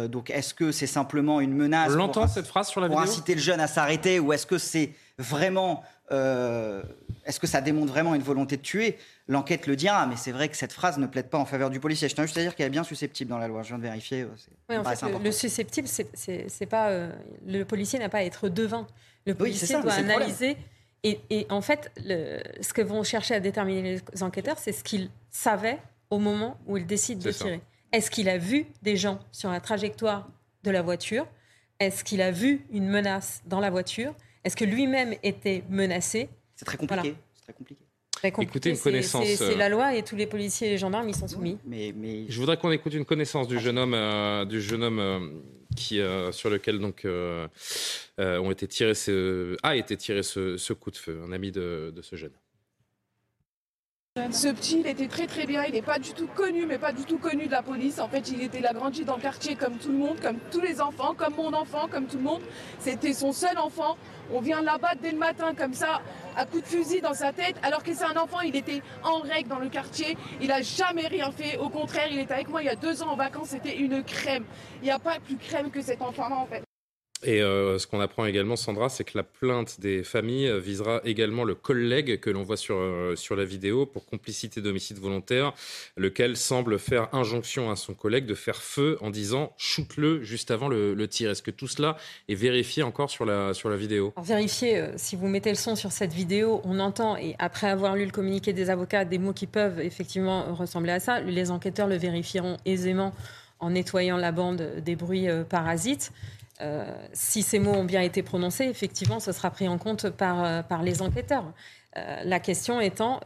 Donc est-ce que c'est simplement une menace pour, cette phrase sur la pour inciter le jeune à s'arrêter, ou est-ce que c'est vraiment, euh, est-ce que ça démontre vraiment une volonté de tuer? L'enquête le dira, mais c'est vrai que cette phrase ne plaide pas en faveur du policier. Je tiens juste à dire qu'elle est bien susceptible dans la loi. Je viens de vérifier. Euh, oui, en fait, le, susceptible, c'est pas euh, le policier n'a pas à être devin. Le policier doit analyser. Et, et, en fait, le, ce que vont chercher à déterminer les enquêteurs, c'est ce qu'il savait au moment où il décide de tirer. Est-ce qu'il a vu des gens sur la trajectoire de la voiture? Est-ce qu'il a vu une menace dans la voiture? Est-ce que lui-même était menacé? C'est très compliqué. C'est très compliqué. Écoutez une connaissance. C'est la loi et tous les policiers et les gendarmes y sont soumis. Mais, mais... Je voudrais qu'on écoute une connaissance du jeune homme, euh, du jeune homme euh, qui, euh, sur lequel donc ont été tirés ce, a été tiré ce, coup de feu, un ami de, de ce jeune. Ce petit, il était très très bien, il n'est pas du tout connu, mais pas du tout connu de la police. En fait, il était grandi dans le quartier comme tout le monde, comme tous les enfants, comme mon enfant, comme tout le monde. C'était son seul enfant. On vient là-bas dès le matin comme ça, à coup de fusil dans sa tête, alors que c'est un enfant, il était en règle dans le quartier, il n'a jamais rien fait. Au contraire, il était avec moi il y a deux ans en vacances, c'était une crème. Il n'y a pas plus crème que cet enfant-là en fait. Et euh, ce qu'on apprend également, Sandra, c'est que la plainte des familles euh, visera également le collègue que l'on voit sur, euh, sur la vidéo pour complicité d'homicide volontaire, lequel semble faire injonction à son collègue de faire feu en disant shoot-le juste avant le, tir. Est-ce que tout cela est vérifié encore sur la, sur la vidéo? Vérifier, si vous mettez le son sur cette vidéo, on entend, et après avoir lu le communiqué des avocats, des mots qui peuvent effectivement ressembler à ça. Les enquêteurs le vérifieront aisément en nettoyant la bande des bruits parasites. Euh, si ces mots ont bien été prononcés, effectivement, ce sera pris en compte par, euh, par les enquêteurs. Euh, la question étant,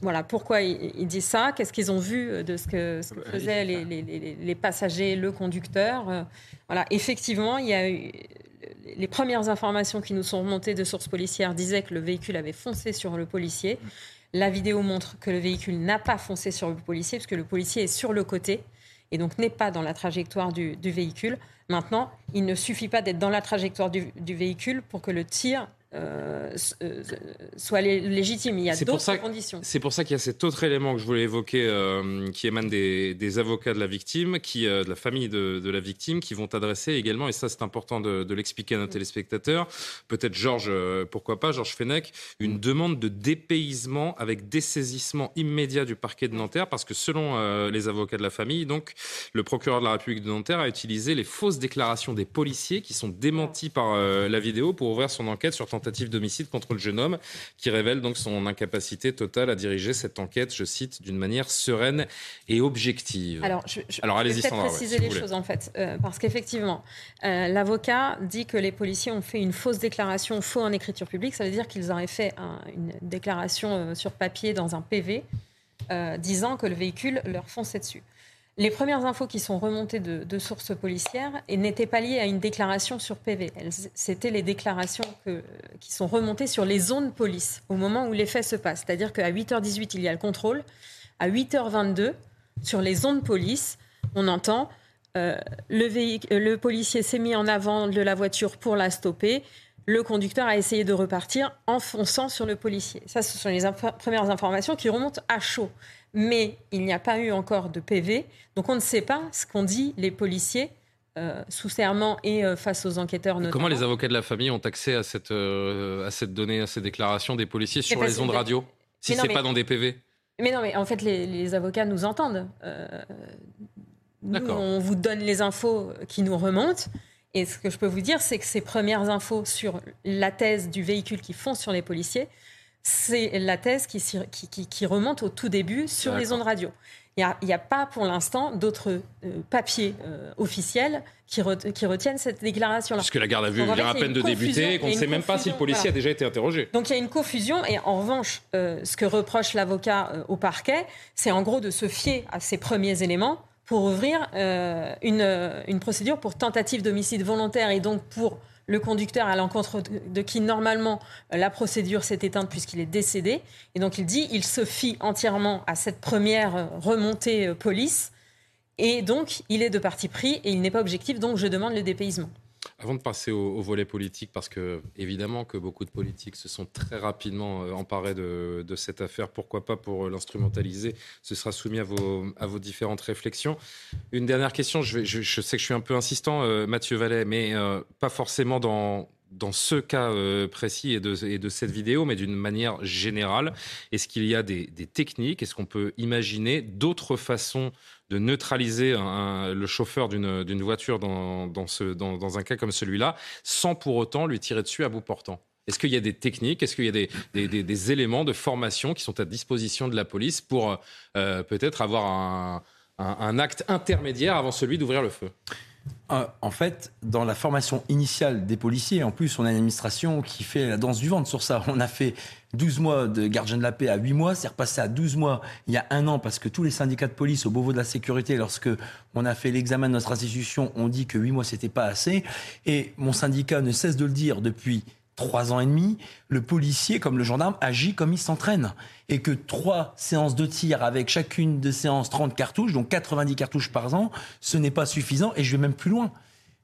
voilà, pourquoi ils, disent ça Qu'est-ce qu'ils ont vu de ce que, faisaient les, les, passagers, le conducteur Voilà, effectivement, il y a eu les premières informations qui nous sont remontées de sources policières disaient que le véhicule avait foncé sur le policier. La vidéo montre que le véhicule n'a pas foncé sur le policier, puisque le policier est sur le côté et donc n'est pas dans la trajectoire du, du véhicule. Maintenant, il ne suffit pas d'être dans la trajectoire du, véhicule pour que le tir euh, euh, soit légitime. Il y a d'autres conditions. C'est pour ça qu'il y a cet autre élément que je voulais évoquer, euh, qui émane des, avocats de la victime, qui, de la famille de, la victime, qui vont adresser également, et ça c'est important de, l'expliquer à nos téléspectateurs, peut-être Georges, pourquoi pas, Georges Fenech, une demande de dépaysement avec dessaisissement immédiat du parquet de Nanterre, parce que selon les avocats de la famille, donc, le procureur de la République de Nanterre a utilisé les fausses déclarations des policiers qui sont démenties par la vidéo pour ouvrir son enquête sur tentative tentative d'homicide contre le jeune homme, qui révèle donc son incapacité totale à diriger cette enquête, je cite, d'une manière sereine et objective. Alors, je, je, Alors allez-y, Sandra. préciser les choses en fait, euh, parce qu'effectivement, euh, l'avocat dit que les policiers ont fait une fausse déclaration, faux en écriture publique. Ça veut dire qu'ils auraient fait une déclaration euh, sur papier dans un PV disant que le véhicule leur fonçait dessus. Les premières infos qui sont remontées de, sources policières n'étaient pas liées à une déclaration sur PV. C'était les déclarations qui sont remontées sur les zones police au moment où les faits se passent. C'est-à-dire qu'à 8h18, il y a le contrôle. À 8h22, sur les zones police, on entend euh, le, le policier s'est mis en avant de la voiture pour la stopper. Le conducteur a essayé de repartir en fonçant sur le policier. Ça, ce sont les premières informations qui remontent à chaud mais il n'y a pas eu encore de PV. Donc on ne sait pas ce qu'ont dit les policiers euh, sous serment et euh, face aux enquêteurs notamment. Comment les avocats de la famille ont accès à cette, euh, à cette donnée, à ces déclarations des policiers sur les ondes radio, si ce n'est pas dans des PV Mais non, mais en fait, les, avocats nous entendent. nous, on vous donne les infos qui nous remontent. Et ce que je peux vous dire, c'est que ces premières infos sur la thèse du véhicule qui fonce sur les policiers, c'est la thèse qui, qui, remonte au tout début sur les ondes radio. Il n'y a, pas pour l'instant d'autres euh, papiers euh, officiels qui, retiennent cette déclaration-là. Parce que la garde à vue vient à peine de débuter, qu'on ne sait même pas si le policier a déjà été interrogé. Donc il y a une confusion, et en revanche, euh, ce que reproche l'avocat au parquet, c'est en gros de se fier à ces premiers éléments pour ouvrir une, une procédure pour tentative d'homicide volontaire et donc pour le conducteur à l'encontre de, qui normalement euh, la procédure s'est éteinte puisqu'il est décédé. Et donc il dit, il se fie entièrement à cette première euh, remontée euh, police. Et donc il est de parti pris et il n'est pas objectif, donc je demande le dépaysement. Avant de passer au, volet politique, parce que évidemment que beaucoup de politiques se sont très rapidement euh, emparés de, cette affaire, pourquoi pas pour l'instrumentaliser Ce sera soumis à vos, différentes réflexions. Une dernière question, je, sais que je suis un peu insistant, euh, Mathieu Vallet, mais euh, pas forcément dans, ce cas précis et de, et de, cette vidéo, mais d'une manière générale. Est-ce qu'il y a des techniques? Est-ce qu'on peut imaginer d'autres façons de neutraliser le chauffeur d'une voiture dans, un cas comme celui-là, sans pour autant lui tirer dessus à bout portant. Est-ce qu'il y a des techniques, est-ce qu'il y a des, éléments de formation qui sont à disposition de la police pour euh, peut-être avoir un, acte intermédiaire avant celui d'ouvrir le feu? En fait, dans la formation initiale des policiers, en plus, on a une administration qui fait la danse du ventre sur ça. On a fait 12 mois de gardien de la paix à 8 mois, c'est repassé à 12 mois il y a un an parce que tous les syndicats de police au Beauvau de la sécurité, lorsque on a fait l'examen de notre institution, ont dit que 8 mois c'était pas assez. Et mon syndicat ne cesse de le dire depuis trois ans et demi, le policier, comme le gendarme, agit comme il s'entraîne. Et que trois séances de tir avec chacune de séances 30 cartouches, donc 90 cartouches par an, ce n'est pas suffisant. Et je vais même plus loin.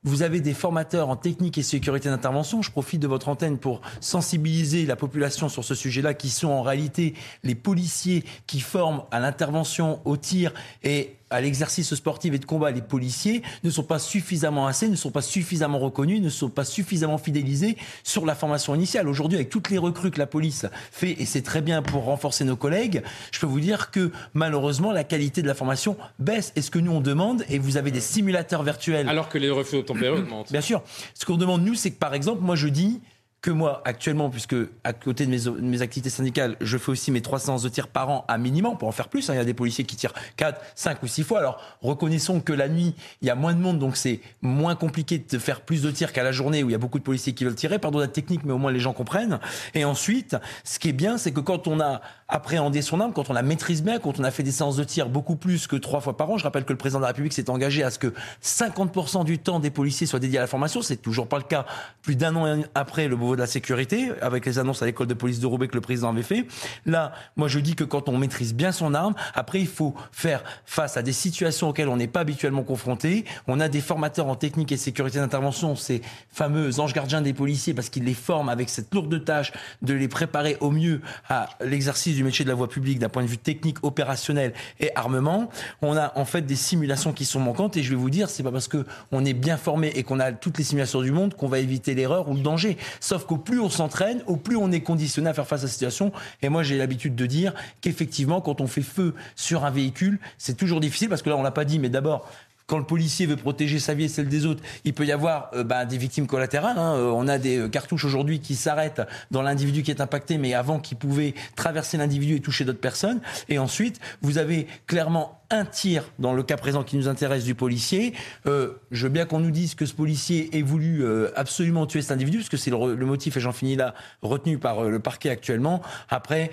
Vous avez des formateurs en technique et sécurité d'intervention. Je profite de votre antenne pour sensibiliser la population sur ce sujet-là, qui sont en réalité les policiers qui forment à l'intervention, au tir et à l'exercice sportif et de combat, les policiers ne sont pas suffisamment assez, ne sont pas suffisamment reconnus, ne sont pas suffisamment fidélisés sur la formation initiale. Aujourd'hui, avec toutes les recrues que la police fait, et c'est très bien pour renforcer nos collègues, je peux vous dire que malheureusement, la qualité de la formation baisse. Et ce que nous, on demande, et vous avez des simulateurs virtuels. Alors que les refus au augmentent. Bien sûr. Ce qu'on demande, nous, c'est que par exemple, moi, je dis que moi, actuellement, puisque à côté de mes, activités syndicales, je fais aussi mes trois séances de tir par an à minimum pour en faire plus. Hein. Il y a des policiers qui tirent 4, 5 ou 6 fois. Alors, reconnaissons que la nuit, il y a moins de monde, donc c'est moins compliqué de faire plus de tirs qu'à la journée où il y a beaucoup de policiers qui veulent tirer. Pardon la technique, mais au moins les gens comprennent. Et ensuite, ce qui est bien, c'est que quand on a appréhendé son arme, quand on la maîtrise bien, quand on a fait des séances de tir beaucoup plus que trois fois par an, je rappelle que le président de la République s'est engagé à ce que 50% du temps des policiers soit dédié à la formation. C'est toujours pas le cas plus d'un an après le Beauvau de la sécurité avec les annonces à l'école de police de Roubaix que le président avait fait. Là, moi je dis que quand on maîtrise bien son arme, après il faut faire face à des situations auxquelles on n'est pas habituellement confronté. On a des formateurs en technique et sécurité d'intervention, ces fameux anges gardiens des policiers, parce qu'ils les forment avec cette lourde tâche de les préparer au mieux à l'exercice du métier de la voie publique d'un point de vue technique, opérationnel et armement. On a en fait des simulations qui sont manquantes et je vais vous dire, c'est pas parce que on est bien formé et qu'on a toutes les simulations du monde qu'on va éviter l'erreur ou le danger. Sauf qu'au plus on s'entraîne au plus on est conditionné à faire face à la situation. Et moi, j'ai l'habitude de dire qu'effectivement, quand on fait feu sur un véhicule, c'est toujours difficile parce que là, on l'a pas dit, mais d'abord, quand le policier veut protéger sa vie et celle des autres, il peut y avoir euh, bah, des victimes collatérales. Hein. Euh, on a des euh, cartouches aujourd'hui qui s'arrêtent dans l'individu qui est impacté, mais avant qui pouvait traverser l'individu et toucher d'autres personnes. Et ensuite, vous avez clairement un tir, dans le cas présent qui nous intéresse, du policier. Euh, je veux bien qu'on nous dise que ce policier ait voulu euh, absolument tuer cet individu, parce que c'est le, motif, et j'en finis là, retenu par euh, le parquet actuellement. Après,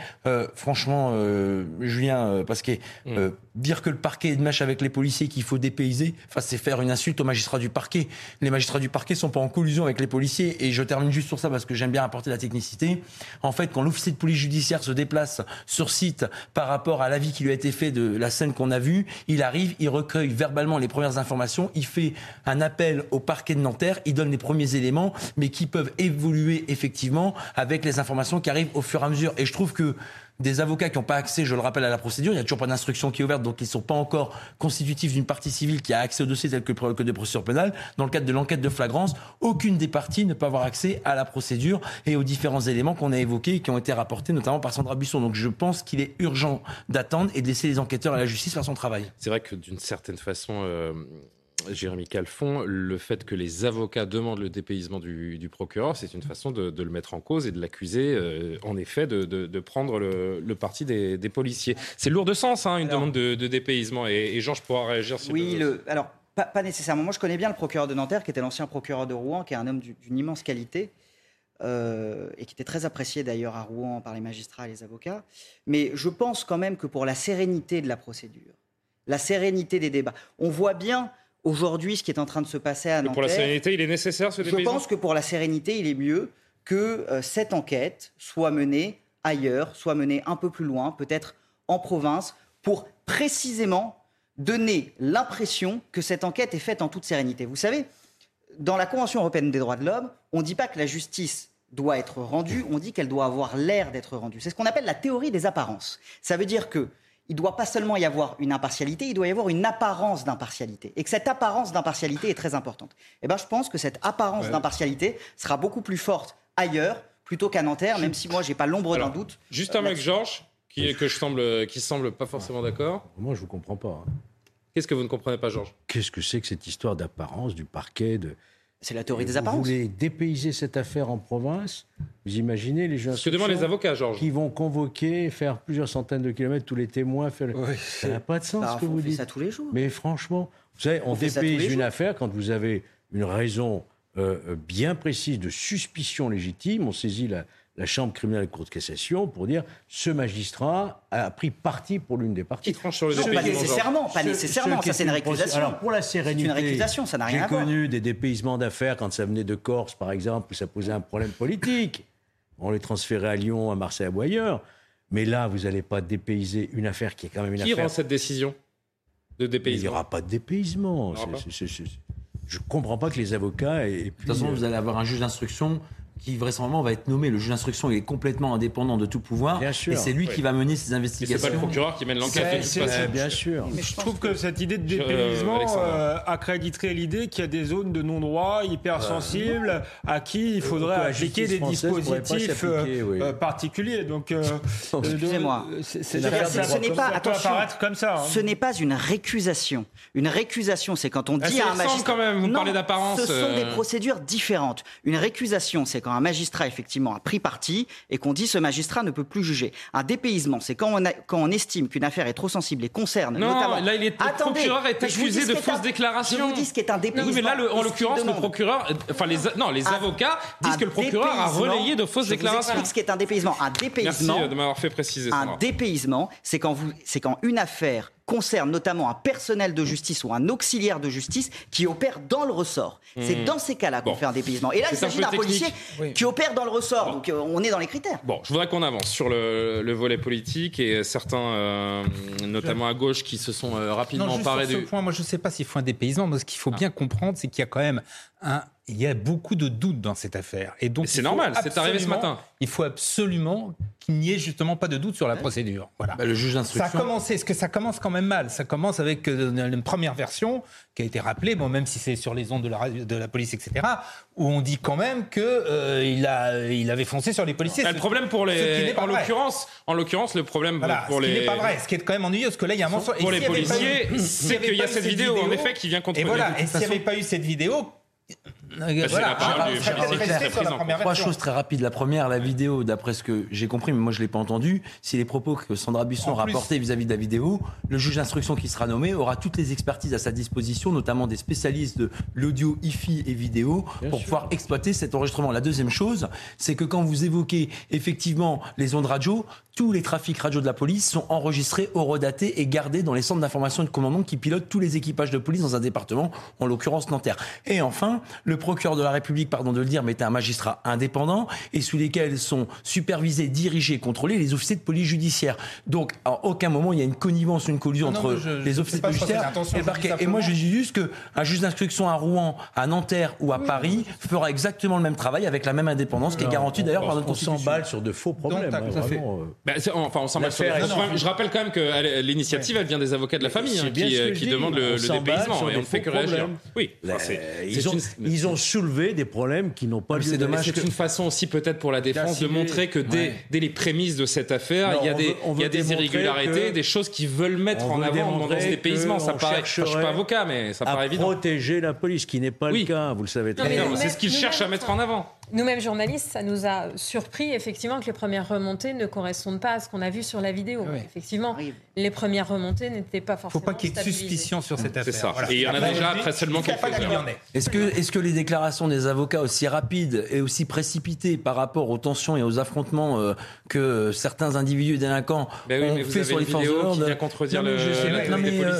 franchement, Julien, parce que mm. dire que le parquet est de mèche avec les policiers, qu'il faut dépayser, enfin, c'est faire une insulte aux magistrats du parquet. Les magistrats du parquet sont pas en collusion avec les policiers, et je termine juste sur ça parce que j'aime bien apporter la technicité. En fait, quand l'officier de police judiciaire se déplace sur site par rapport à l'avis qui lui a été fait de la scène qu'on a vue, il arrive, il recueille verbalement les premières informations, il fait un appel au parquet de Nanterre, il donne les premiers éléments, mais qui peuvent évoluer effectivement avec les informations qui arrivent au fur et à mesure. Et je trouve que des avocats qui n'ont pas accès, je le rappelle, à la procédure. Il n'y a toujours pas d'instruction qui est ouverte, donc ils ne sont pas encore constitutifs d'une partie civile qui a accès au dossier tel que le code de procédure pénale. Dans le cadre de l'enquête de flagrance, aucune des parties ne peut avoir accès à la procédure et aux différents éléments qu'on a évoqués et qui ont été rapportés notamment par Sandra Buisson. Donc je pense qu'il est urgent d'attendre et de laisser les enquêteurs et la justice faire son travail. C'est vrai que d'une certaine façon, euh, Jérémy Calfon, le fait que les avocats demandent le dépaysement du, procureur, c'est une façon de, le mettre en cause et de l'accuser, euh, en effet, de, prendre le, parti des, policiers. C'est lourd de sens, hein, une demande de, dépaysement. Et, Jean, je pourrais réagir sur Oui, le, alors, pas, nécessairement. Moi, je connais bien le procureur de Nanterre, qui était l'ancien procureur de Rouen, qui est un homme d'une immense qualité. Euh, et qui était très apprécié d'ailleurs à Rouen par les magistrats et les avocats. Mais je pense quand même que pour la sérénité de la procédure, la sérénité des débats, on voit bien aujourd'hui ce qui est en train de se passer à Nanterre. pour la sérénité, il est nécessaire ce Je pense que pour la sérénité, il est mieux que euh, cette enquête soit menée ailleurs, soit menée un peu plus loin, peut-être en province, pour précisément donner l'impression que cette enquête est faite en toute sérénité. Vous savez, dans la Convention européenne des droits de l'homme, on ne dit pas que la justice doit être rendue, on dit qu'elle doit avoir l'air d'être rendue. C'est ce qu'on appelle la théorie des apparences. Ça veut dire que il ne doit pas seulement y avoir une impartialité, il doit y avoir une apparence d'impartialité. Et que cette apparence d'impartialité est très importante. Et eh ben, je pense que cette apparence d'impartialité sera beaucoup plus forte ailleurs plutôt qu'à Nanterre, même si moi, j'ai pas l'ombre d'un doute. Juste un mec, Georges, qui, que je semble, qui semble pas forcément d'accord. Moi, je vous comprends pas. Hein. Qu'est-ce que vous ne comprenez pas, Georges? Qu'est-ce que c'est que cette histoire d'apparence du parquet de... C'est la théorie des apparences. Vous voulez dépayser cette affaire en province Vous imaginez les gens Ce que demandent les avocats, Georges. Qui vont convoquer, faire plusieurs centaines de kilomètres, tous les témoins. Faire... ça n'a pas de sens ce que vous dites. ça tous les jours. Mais franchement, Vous savez, on, dépayse une affaire quand vous avez une raison euh, bien précise de suspicion légitime. On saisit la, la Chambre criminelle de la Cour de cassation pour dire ce magistrat a pris parti pour l'une des parties. sur le pas nécessairement, pas nécessairement. ça, c'est une récusation. Alors, pour la sérénité, une récusation, ça n'a rien à voir. J'ai connu des dépaysements d'affaires quand ça venait de Corse, par exemple, où ça posait un problème politique. On les transférait à Lyon, à Marseille, à ailleurs. Mais là, vous n'allez pas dépayser une affaire qui est quand même une affaire. Qui rend cette décision de dépaysement Il n'y aura pas de dépaysement. je ne comprends pas que les avocats. Et, de toute façon, vous allez avoir un juge d'instruction qui vraisembllement va être nommé. Le juge d'instruction est complètement indépendant de tout pouvoir. Bien sûr, et c'est lui qui va mener ces investigations. C'est pas le procureur qui mène l'enquête. C'est bien sûr. Mais je, trouve que, cette idée de dépaysement euh, accréditerait l'idée qu'il y a des zones de non-droit hypersensibles à qui il faudrait appliquer des dispositifs euh, euh, particuliers. Donc, excusez-moi. Ce n'est pas attention. Comme ça, hein. Ce n'est pas une récusation. Une récusation, c'est quand on dit à un magistrat. quand même. Vous parlez d'apparence. Ce sont des procédures différentes. Une récusation, c'est quand un magistrat effectivement a pris parti et qu'on dit ce magistrat ne peut plus juger. Un dépaysement, c'est quand on, quand on estime qu'une affaire est trop sensible et concerne non, notamment. là, il est, le procureur est accusé de fausses déclarations. Je vous dis ce qu'est un dépaysement. Oui, mais là, en l'occurrence, le procureur, enfin les, non, les avocats disent que le procureur a relayé de fausses déclarations. Je vous explique ce qu'est un dépaysement. Un dépaysement. Merci de m'avoir fait préciser. ça. Un dépaysement, c'est quand vous, c'est quand une affaire concerne notamment un personnel de justice ou un auxiliaire de justice qui opère dans le ressort. C'est hmm. dans ces cas-là qu'on fait un dépaysement. Et là, il s'agit d'un policier qui opère dans le ressort. Donc euh, on est dans les critères. Bon, je voudrais qu'on avance sur le, volet politique et certains, euh, notamment à gauche, qui se sont euh, rapidement non, sur ce point, moi, je ne sais pas s'il faut un dépaysement. Mais ce qu'il faut ah. bien comprendre, c'est qu'il y a quand même un il y a beaucoup de doutes dans cette affaire. Et donc, c'est normal, c'est arrivé ce matin. Il faut absolument qu'il n'y ait justement pas de doute sur la procédure. Voilà. Bah, le juge d'instruction. Ça a commencé, est-ce que ça commence quand même mal? Ça commence avec euh, une première version qui a été rappelée, bon, même si c'est sur les ondes de la, de la police, etc., où on dit quand même qu'il euh, il a, il avait foncé sur les policiers. le problème pour les, en l'occurrence, en l'occurrence, le problème pour les, ce qui n'est pas vrai, ce qui est quand même ennuyeux, parce que là, il y a un mensonge. Pour les policiers, c'est qu'il y a cette vidéo, en effet, qui vient contre. Et voilà. Et s'il n'y avait pas eu cette vidéo, Trois choses très rapides. La première, la vidéo, d'après ce que j'ai compris, mais moi je ne l'ai pas entendu, si les propos que Sandra Busson a rapportés vis-à-vis de la vidéo, le juge d'instruction qui sera nommé aura toutes les expertises à sa disposition, notamment des spécialistes de l'audio, IFI et vidéo, pour pouvoir exploiter cet enregistrement. La deuxième chose, c'est que quand vous évoquez effectivement les ondes radio, tous les trafics radio de la police sont enregistrés, horodatés et gardés dans les centres d'information et de commandement qui pilotent tous les équipages de police dans un département, en l'occurrence Nanterre. Et enfin, le procureur de la République, pardon de le dire, mais est un magistrat indépendant et sous lesquels sont supervisés, dirigés, contrôlés les officiers de police judiciaire. Donc, à aucun moment, il y a une connivence, une collusion entre les officiers de police judiciaire et le parquet. Et moi, je dis juste qu'un juge d'instruction à Rouen, à Nanterre ou à Paris fera exactement le même travail avec la même indépendance qui est garantie d'ailleurs par notre constitution. On s'emballe sur de faux problèmes. Hein. Bah, enfin, on s'emballe sur Je rappelle quand même que l'initiative, elle vient des avocats de la famille hein, qui, demandent le, dépaysement et on ne fait que réagir. Oui, ils ont soulevé des problèmes qui n'ont pas lieu C'est dommage. C'est une façon aussi peut-être pour la défense de montrer que dès, les prémices de cette affaire, il y a des, il y a des irrégularités, des choses qu'ils veulent mettre en avant dans ce dépaysement. Ça paraît. Je ne suis pas avocat, mais ça paraît évident. Protéger la police, qui n'est pas le cas, vous le savez très bien. C'est ce qu'ils cherchent à mettre en avant. Nous-mêmes journalistes, ça nous a surpris effectivement que les premières remontées ne correspondent pas à ce qu'on a vu sur la vidéo. Effectivement, les premières remontées n'étaient pas forcément. Il ne faut pas qu'il y ait de suspicion sur cette affaire. C'est ça. Et il y en a déjà très seulement quelques heures. Est-ce que, est-ce que les déclarations des avocats aussi rapides et aussi précipitées par rapport aux tensions et aux affrontements euh, que certains individus délinquants ont fait sur les forces de l'ordre contredire le, mais, euh,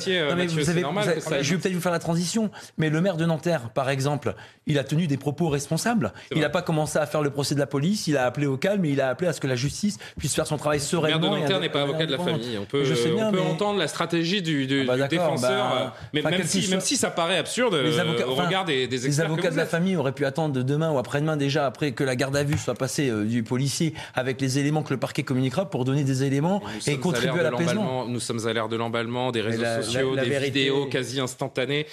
je vais peut-être vous faire la transition, mais le maire de Nanterre, par exemple, il a tenu des propos responsables. Il pas commencé à faire le procès de la police, il a appelé au calme et il a appelé à ce que la justice puisse faire son travail sereinement. Le maire de Nanterre n'est pas avocat de la famille. On peut, on peut entendre la stratégie du, du, ah bah défenseur, bah, mais même si, même si ça paraît absurde les avocats, au regard des, des Les avocats de la famille auraient pu attendre de demain ou après-demain déjà, après que la garde à vue soit passée euh, du policier avec les éléments que le parquet communiquera pour donner des éléments et contribuer à l'apaisement. Nous sommes à l'ère de l'emballement, des réseaux sociaux, des vidéos quasi instantanées.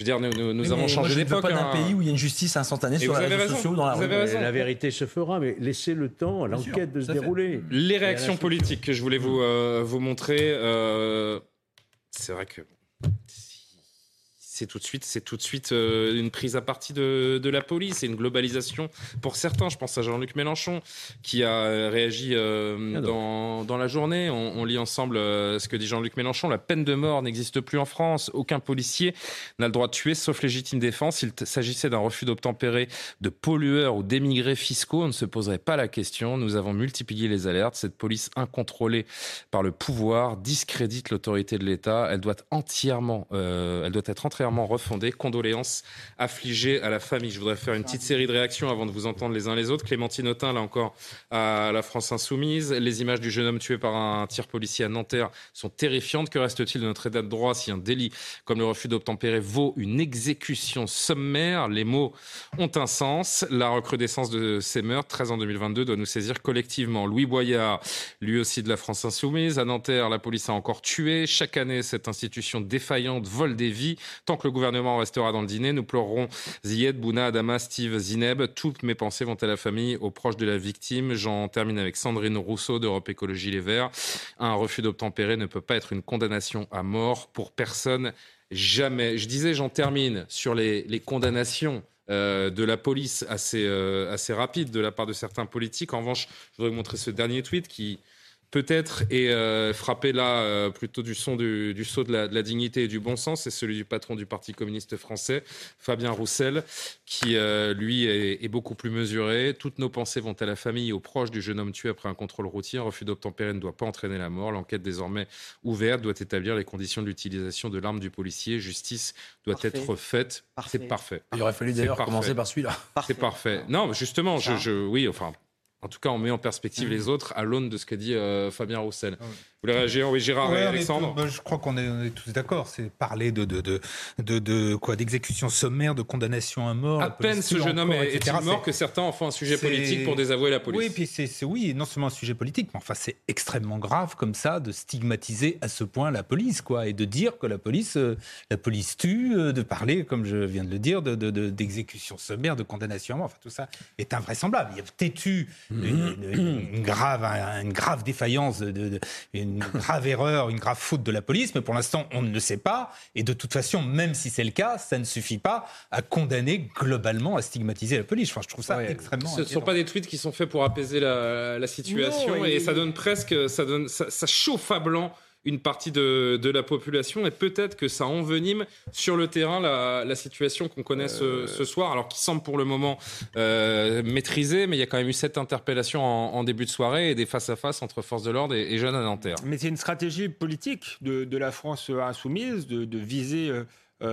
Je veux dire, nous, nous, avons changé d'époque. pas d'un hein. pays où il y a une justice instantanée sur les réseaux sociaux dans la rue. La vérité se fera, mais laissez le temps à l'enquête de se dérouler. Les réactions politiques que je voulais vous, euh, vous montrer, euh, c'est vrai que c'est tout de suite, c'est tout de suite euh, une prise à partie de, de la police et une globalisation pour certains. Je pense à Jean-Luc Mélenchon qui a réagi euh, dans, dans, la journée. On, lit ensemble euh, ce que dit Jean-Luc Mélenchon. La peine de mort n'existe plus en France. Aucun policier n'a le droit de tuer sauf légitime défense. Il s'agissait d'un refus d'obtempérer de pollueurs ou d'émigrés fiscaux. On ne se poserait pas la question. Nous avons multiplié les alertes. Cette police incontrôlée par le pouvoir discrédite l'autorité de l'État. Elle doit entièrement, elle doit être entièrement refondée. Condoléances affligées à la famille. Je voudrais faire une petite série de réactions avant de vous entendre les uns les autres. Clémentine Autain, là encore, à la France Insoumise. Les images du jeune homme tué par un tir policier à Nanterre sont terrifiantes. Que reste-t-il de notre état de droit si un délit comme le refus d'obtempérer vaut une exécution sommaire? Les mots ont un sens. La recrudescence de ces meurtres, 13 en 2022, doit nous saisir collectivement. Louis Boyard, lui aussi de la France Insoumise. À Nanterre, la police a encore tué. Chaque année, cette institution défaillante vole des vies. Tant que le gouvernement restera dans le dîner, nous pleurerons Zied, Bouna, Adama, Steve, Zineb. Toutes mes pensées vont à la famille, aux proches de la victime. J'en termine avec Sandrine Rousseau d'Europe Écologie Les Verts. Un refus d'obtempérer ne peut pas être une condamnation à mort pour personne. Jamais. Je disais, j'en termine sur les, condamnations. Euh, de la police assez, euh, assez rapide de la part de certains politiques. En revanche, je voudrais vous montrer ce dernier tweet qui, peut-être est euh, frappé là euh, plutôt du son du, du saut de la, de la, dignité et du bon sens, c'est celui du patron du Parti communiste français, Fabien Roussel, qui euh, lui est, est, beaucoup plus mesuré. Toutes nos pensées vont à la famille et aux proches du jeune homme tué après un contrôle routier. Un refus d'obtempérer ne doit pas entraîner la mort. L'enquête désormais ouverte doit établir les conditions de l'utilisation de l'arme du policier. Justice doit être faite. C'est parfait. Il aurait fallu d'ailleurs commencer par celui-là. C'est parfait. Non, justement, je, je, oui, enfin, en tout cas, on met en perspective mmh. les autres à l'aune de ce qu'a dit euh, Fabien Roussel. Ah voulez réagir Oui, Gérard et Alexandre bah, Je crois qu'on est, tous d'accord. C'est parler de, de, de, de, quoi D'exécution sommaire, de condamnation à mort. À peine ce jeune homme est-il mort que certains en font un sujet politique pour désavouer la police. Oui, puis c'est oui, non seulement un sujet politique, mais enfin c'est extrêmement grave comme ça de stigmatiser à ce point la police, quoi, et de dire que la police, euh, la police tue, euh, de parler, comme je viens de le dire, d'exécution sommaire, de condamnation à mort. Enfin, tout ça est invraisemblable. Il y a têtu une, grave, une grave défaillance, de, une grave erreur, une grave faute de la police, mais pour l'instant, on ne le sait pas. Et de toute façon, même si c'est le cas, ça ne suffit pas à condamner globalement, à stigmatiser la police. Enfin, je trouve ça extrêmement. Ce ne sont pas des tweets qui sont faits pour apaiser la, situation, et, ça donne presque, ça, donne, ça chauffe à blanc une partie de, de la population et peut-être que ça envenime sur le terrain la, la situation qu'on connaît ce, euh. ce, soir, alors qui semble pour le moment euh, maîtrisée, mais il y a quand même eu cette interpellation en, en début de soirée et des face-à-face entre forces de l'ordre et, jeunes à Nanterre. Mais c'est une stratégie politique de, de, la France insoumise de, de viser euh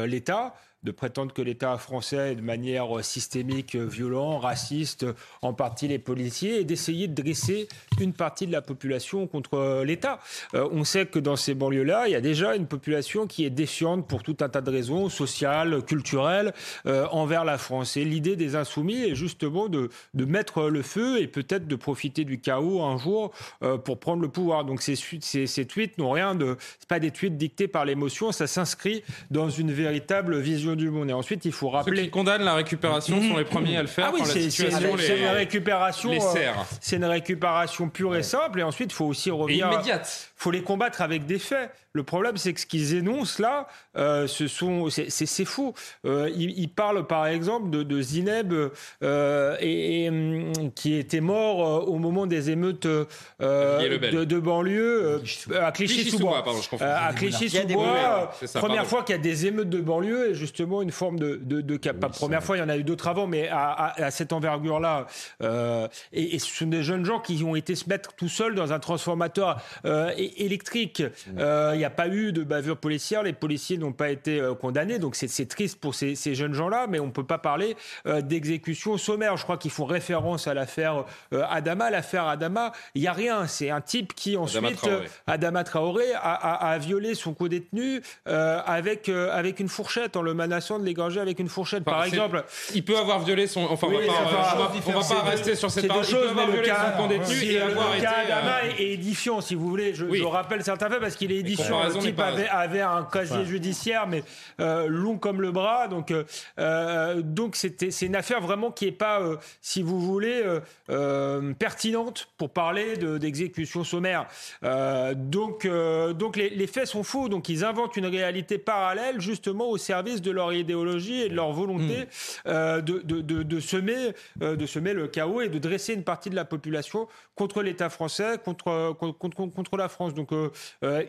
l'État de prétendre que l'État français est de manière systémique violent, raciste, en partie les policiers, et d'essayer de dresser une partie de la population contre l'État. Euh, on sait que dans ces banlieues-là, il y a déjà une population qui est défiante pour tout un tas de raisons sociales, culturelles, euh, envers la France. Et l'idée des insoumis est justement de, de mettre le feu et peut-être de profiter du chaos un jour euh, pour prendre le pouvoir. Donc ces, ces, tweets n'ont rien de... C'est pas des tweets dictés par l'émotion, ça s'inscrit dans une véritable vision du monde. Et ensuite, il faut rappeler. Ceux qui condamnent la récupération sont les premiers à le faire. Ah oui, c'est une récupération. Euh, c'est une récupération pure et simple. Et ensuite, il faut aussi revenir. Et immédiate. Il faut les combattre avec des faits. Le problème, c'est que ce qu'ils énoncent là, euh, ce sont, c'est faux. Euh, ils, parlent par exemple de, de Zineb euh, et, hum, qui était mort euh, au moment des émeutes euh, de, de, banlieue à Clichy-sous-Bois. à Clichy-sous-Bois, première fois qu'il y a des émeutes de banlieue et justement une forme de, de, de pas première fois, il y en a eu d'autres avant, mais à, à, à cette envergure-là. Et, et, ce sont des jeunes gens qui ont été se mettre tout seuls dans un transformateur électrique. Il y a pas eu de bavure policière, les policiers n'ont pas été euh, condamnés, donc c'est triste pour ces, jeunes gens-là, mais on ne peut pas parler euh, d'exécution sommaire. Je crois qu'ils font référence à l'affaire euh, Adama. L'affaire Adama, il n'y a rien. C'est un type qui ensuite, Adama Traoré, a, violé son co-détenu avec, avec une fourchette, en le menaçant de l'égorger avec une fourchette, par exemple. Il peut avoir violé son... Enfin, on ne va, pas, rester sur cette parole. Il peut le cas, avoir le cas Adama est édifiant, si vous voulez. Je, je rappelle certains faits parce qu'il est édifiant le type avait, un casier judiciaire, mais euh, long comme le bras. Donc, euh, euh, donc c'était, c'est une affaire vraiment qui n'est pas, si vous voulez, pertinente pour parler de, d'exécution sommaire. donc, donc les, faits sont faux. Donc, ils inventent une réalité parallèle justement au service de leur idéologie et de leur volonté hmm. de, de, semer, de semer le chaos et de dresser une partie de la population contre l'État français, contre, contre, contre, la France. Donc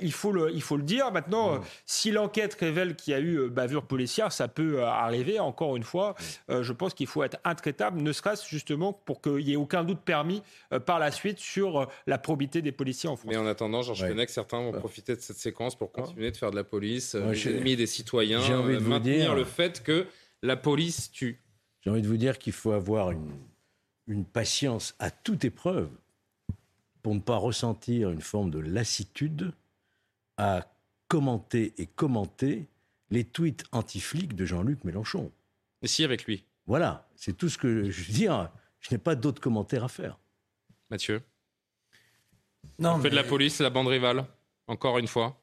il, faut le, il faut le dire. Maintenant, hmm. si l'enquête révèle qu'il y a eu bavure policière, ça peut arriver. Encore une fois, je pense qu'il faut être intraitable, ne serait-ce justement pour qu'il n'y ait aucun doute permis par la suite sur la probité des policiers en France. Mais en attendant, Georges ouais. que certains vont profiter de cette séquence pour continuer de faire de la police, euh, les des citoyens, j'ai envie de maintenir dire, le fait que la police tue. J'ai envie de vous dire qu'il faut avoir une, patience à toute épreuve pour ne pas ressentir une forme de lassitude à commenter et commenter les tweets anti-flics de Jean-Luc Mélenchon. Et si avec lui Voilà, c'est tout ce que je veux dire. Je n'ai pas d'autres commentaires à faire. Mathieu? Non, On fait de la police, la bande rivale, encore une fois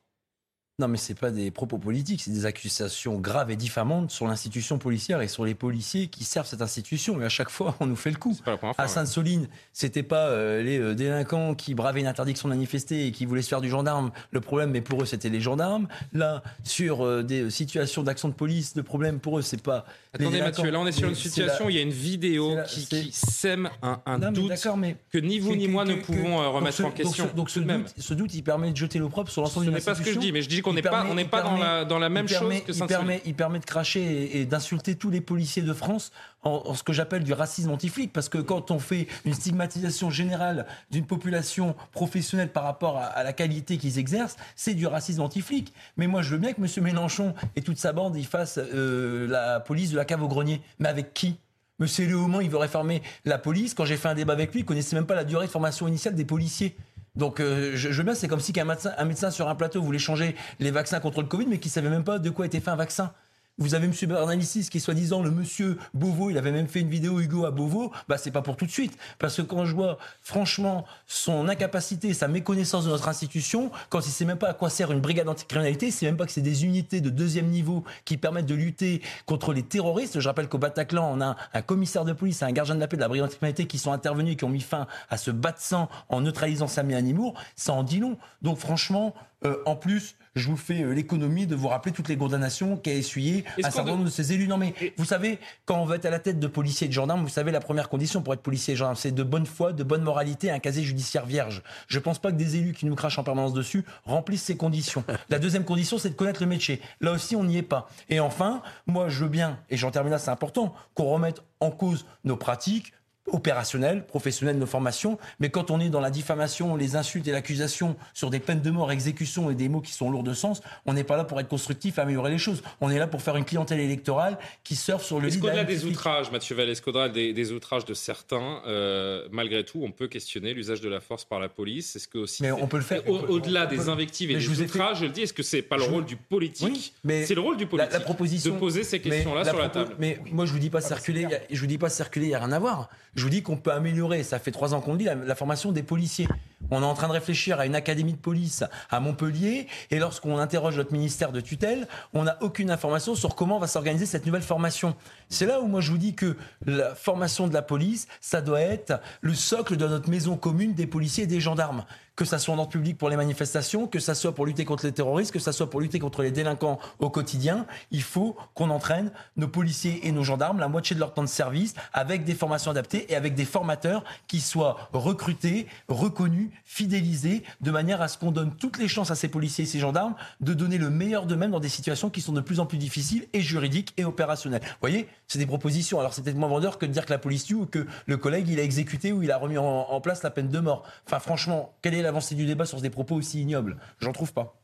non, mais c'est pas des propos politiques, c'est des accusations graves et diffamantes sur l'institution policière et sur les policiers qui servent cette institution. Mais à chaque fois, on nous fait le coup. à Sainte-Soline, c'était pas euh, les euh, délinquants qui bravaient une interdiction de manifester et qui voulaient se faire du gendarme. Le problème, mais pour eux, c'était les gendarmes. Là, sur euh, des situations d'action de police, le problème pour eux, c'est pas. Attendez, Mathieu, là, on est sur une situation. Il y a une vidéo qui, sème un, doute mais que ni vous ni moi ne pouvons remettre en question. Donc, ce, doute, ce, doute, il permet de jeter l'opprobre sur l'ensemble de l'institution. Ce n'est pas ce que je dis, mais je dis qu'on n'est pas, on n'est pas dans la, dans la même chose que il permet, il permet de cracher et, d'insulter tous les policiers de France en, ce que j'appelle du racisme anti-flic. Parce que quand on fait une stigmatisation générale d'une population professionnelle par rapport à, la qualité qu'ils exercent, c'est du racisme anti-flic. Mais moi, je veux bien que M. Mélenchon et toute sa bande ils fassent euh, la police de la cave au grenier. Mais avec qui? Monsieur Léaumont, il veut réformer la police. Quand j'ai fait un débat avec lui, il connaissait même pas la durée de formation initiale des policiers. Donc euh, je, je veux bien, c'est comme si qu'un médecin, un médecin sur un plateau voulait changer les vaccins contre le Covid, mais qui savait même pas de quoi était fait un vaccin. Vous avez M. Bernalicis qui est soi-disant le monsieur Beauvau, il avait même fait une vidéo Hugo à Beauvau, bah c'est pas pour tout de suite. Parce que quand je vois franchement son incapacité, sa méconnaissance de notre institution, quand il sait même pas à quoi sert une brigade anticriminalité, il sait même pas que c'est des unités de deuxième niveau qui permettent de lutter contre les terroristes. Je rappelle qu'au Bataclan, on a un commissaire de police, un gardien de la paix de la brigade anticriminalité qui sont intervenus et qui ont mis fin à ce bas de sang en neutralisant Sami Animour, ça en dit long. Donc franchement, euh, en plus, je vous fais euh, l'économie de vous rappeler toutes les condamnations qu'a essuyé un certain nombre de ces élus. Non, mais vous savez, quand on veut être à la tête de policiers et de gendarmes, vous savez, la première condition pour être policier et gendarme, c'est de bonne foi, de bonne moralité, un casier judiciaire vierge. Je ne pense pas que des élus qui nous crachent en permanence dessus remplissent ces conditions. La deuxième condition, c'est de connaître le métier. Là aussi, on n'y est pas. Et enfin, moi, je veux bien, et j'en termine là, c'est important, qu'on remette en cause nos pratiques, opérationnel, professionnel de formation, mais quand on est dans la diffamation, les insultes et l'accusation sur des peines de mort, exécution et des mots qui sont lourds de sens, on n'est pas là pour être constructif, améliorer les choses. On est là pour faire une clientèle électorale qui surfe sur le. Est-ce qu'au-delà des outrages, Mathieu est-ce qu'au-delà des, outrages de certains, euh, malgré tout, on peut questionner l'usage de la force par la police? Est-ce que aussi mais on peut le faire. Au-delà des invectives et des outrages, je le dis, est-ce que c'est pas le rôle du politique? Mais C'est le rôle du politique. La, proposition de poser ces questions-là sur la, table. Mais moi, je vous dis pas circuler. Je vous dis pas circuler. Il y a rien à voir. Je vous dis qu'on peut améliorer, ça fait trois ans qu'on le dit, la, formation des policiers. On est en train de réfléchir à une académie de police à Montpellier, et lorsqu'on interroge notre ministère de tutelle, on n'a aucune information sur comment va s'organiser cette nouvelle formation. C'est là où moi je vous dis que la formation de la police, ça doit être le socle de notre maison commune des policiers et des gendarmes que ça soit en ordre public pour les manifestations, que ça soit pour lutter contre les terroristes, que ça soit pour lutter contre les délinquants au quotidien, il faut qu'on entraîne nos policiers et nos gendarmes la moitié de leur temps de service avec des formations adaptées et avec des formateurs qui soient recrutés, reconnus, fidélisés, de manière à ce qu'on donne toutes les chances à ces policiers et ces gendarmes de donner le meilleur d'eux-mêmes dans des situations qui sont de plus en plus difficiles et juridiques et opérationnelles. Vous voyez, c'est des propositions. Alors c'est peut-être moins vendeur que de dire que la police tue ou que le collègue il a exécuté ou il a remis en, en place la peine de mort. Enfin franchement, quelle est l'avancée du débat sur des propos aussi ignobles. J'en trouve pas.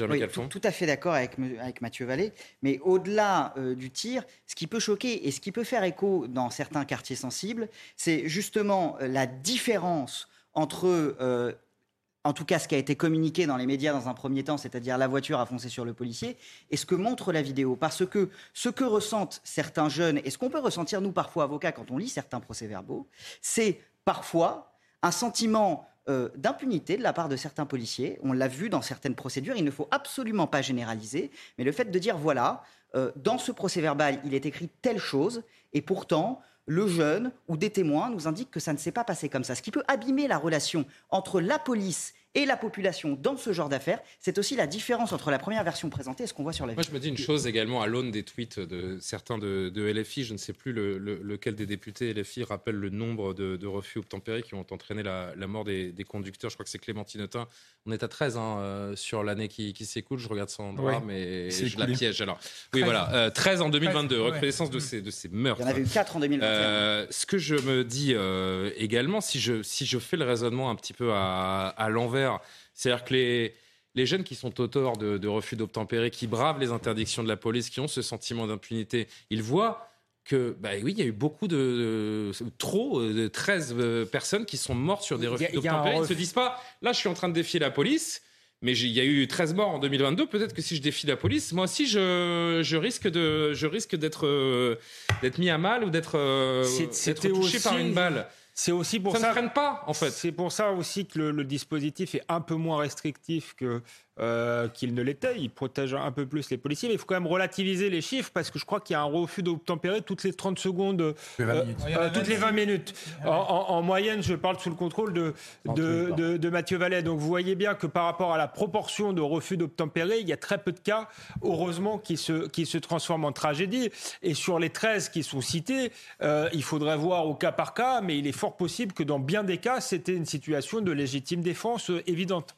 Oui, tout, à fait d'accord avec, avec Mathieu Vallée. Mais au-delà euh, du tir, ce qui peut choquer et ce qui peut faire écho dans certains quartiers sensibles, c'est justement euh, la différence entre, euh, en tout cas ce qui a été communiqué dans les médias dans un premier temps, c'est-à-dire la voiture a foncé sur le policier, et ce que montre la vidéo. Parce que ce que ressentent certains jeunes, et ce qu'on peut ressentir nous parfois avocats quand on lit certains procès-verbaux, c'est parfois un sentiment euh, d'impunité de la part de certains policiers. On l'a vu dans certaines procédures. Il ne faut absolument pas généraliser, mais le fait de dire voilà, euh, dans ce procès verbal, il est écrit telle chose, et pourtant, le jeune ou des témoins nous indiquent que ça ne s'est pas passé comme ça. Ce qui peut abîmer la relation entre la police et la population dans ce genre d'affaires. C'est aussi la différence entre la première version présentée et ce qu'on voit sur la Moi, je me dis une chose également à l'aune des tweets de certains de, LFI. Je ne sais plus lequel des députés LFI rappelle le nombre de, refus obtempérés qui ont entraîné la, mort des, conducteurs. Je crois que c'est Clémentine Autain. On est à 13 hein, euh, sur l'année qui, s'écoule. Je regarde Sandra, mais je la piège. Alors, oui, voilà. 13 euh, en 2022. Reconnaissance de, ces, de ces meurtres. Il y en avait eu 4 en 2021. Euh, ce que je me dis également, si je, si je fais le raisonnement un petit peu à, à l'envers, c'est-à-dire que les les jeunes qui sont auteurs de, refus d'obtempérer, qui bravent les interdictions de la police, qui ont ce sentiment d'impunité, ils voient que, bah oui, il y a eu beaucoup de, trop de 13 euh, personnes qui sont mortes sur des refus d'obtempérer. Ils ne se disent pas, là, je suis en train de défier la police. Mais il y a eu 13 morts en 2022. Peut-être que si je défie la police, moi aussi, je, risque de, je risque d'être, euh, d'être mis à mal ou d'être, euh, touché par une balle. C'est aussi pour ça. Ça ne freine pas, en fait. C'est pour ça aussi que le, dispositif est un peu moins restrictif que euh, qu'il ne l'était. Il protège un peu plus les policiers, mais il faut quand même relativiser les chiffres parce que je crois qu'il y a un refus d'obtempérer toutes les 30 secondes, euh, euh, toutes les 20 minutes. En, moyenne, je parle sous le contrôle de, de, de, Mathieu Vallet. Donc vous voyez bien que par rapport à la proportion de refus d'obtempérer, il y a très peu de cas, heureusement, qui se, qui se transforment en tragédie. Et sur les 13 qui sont cités, il faudrait voir au cas par cas, mais il est fort possible que dans bien des cas, c'était une situation de légitime défense évidente.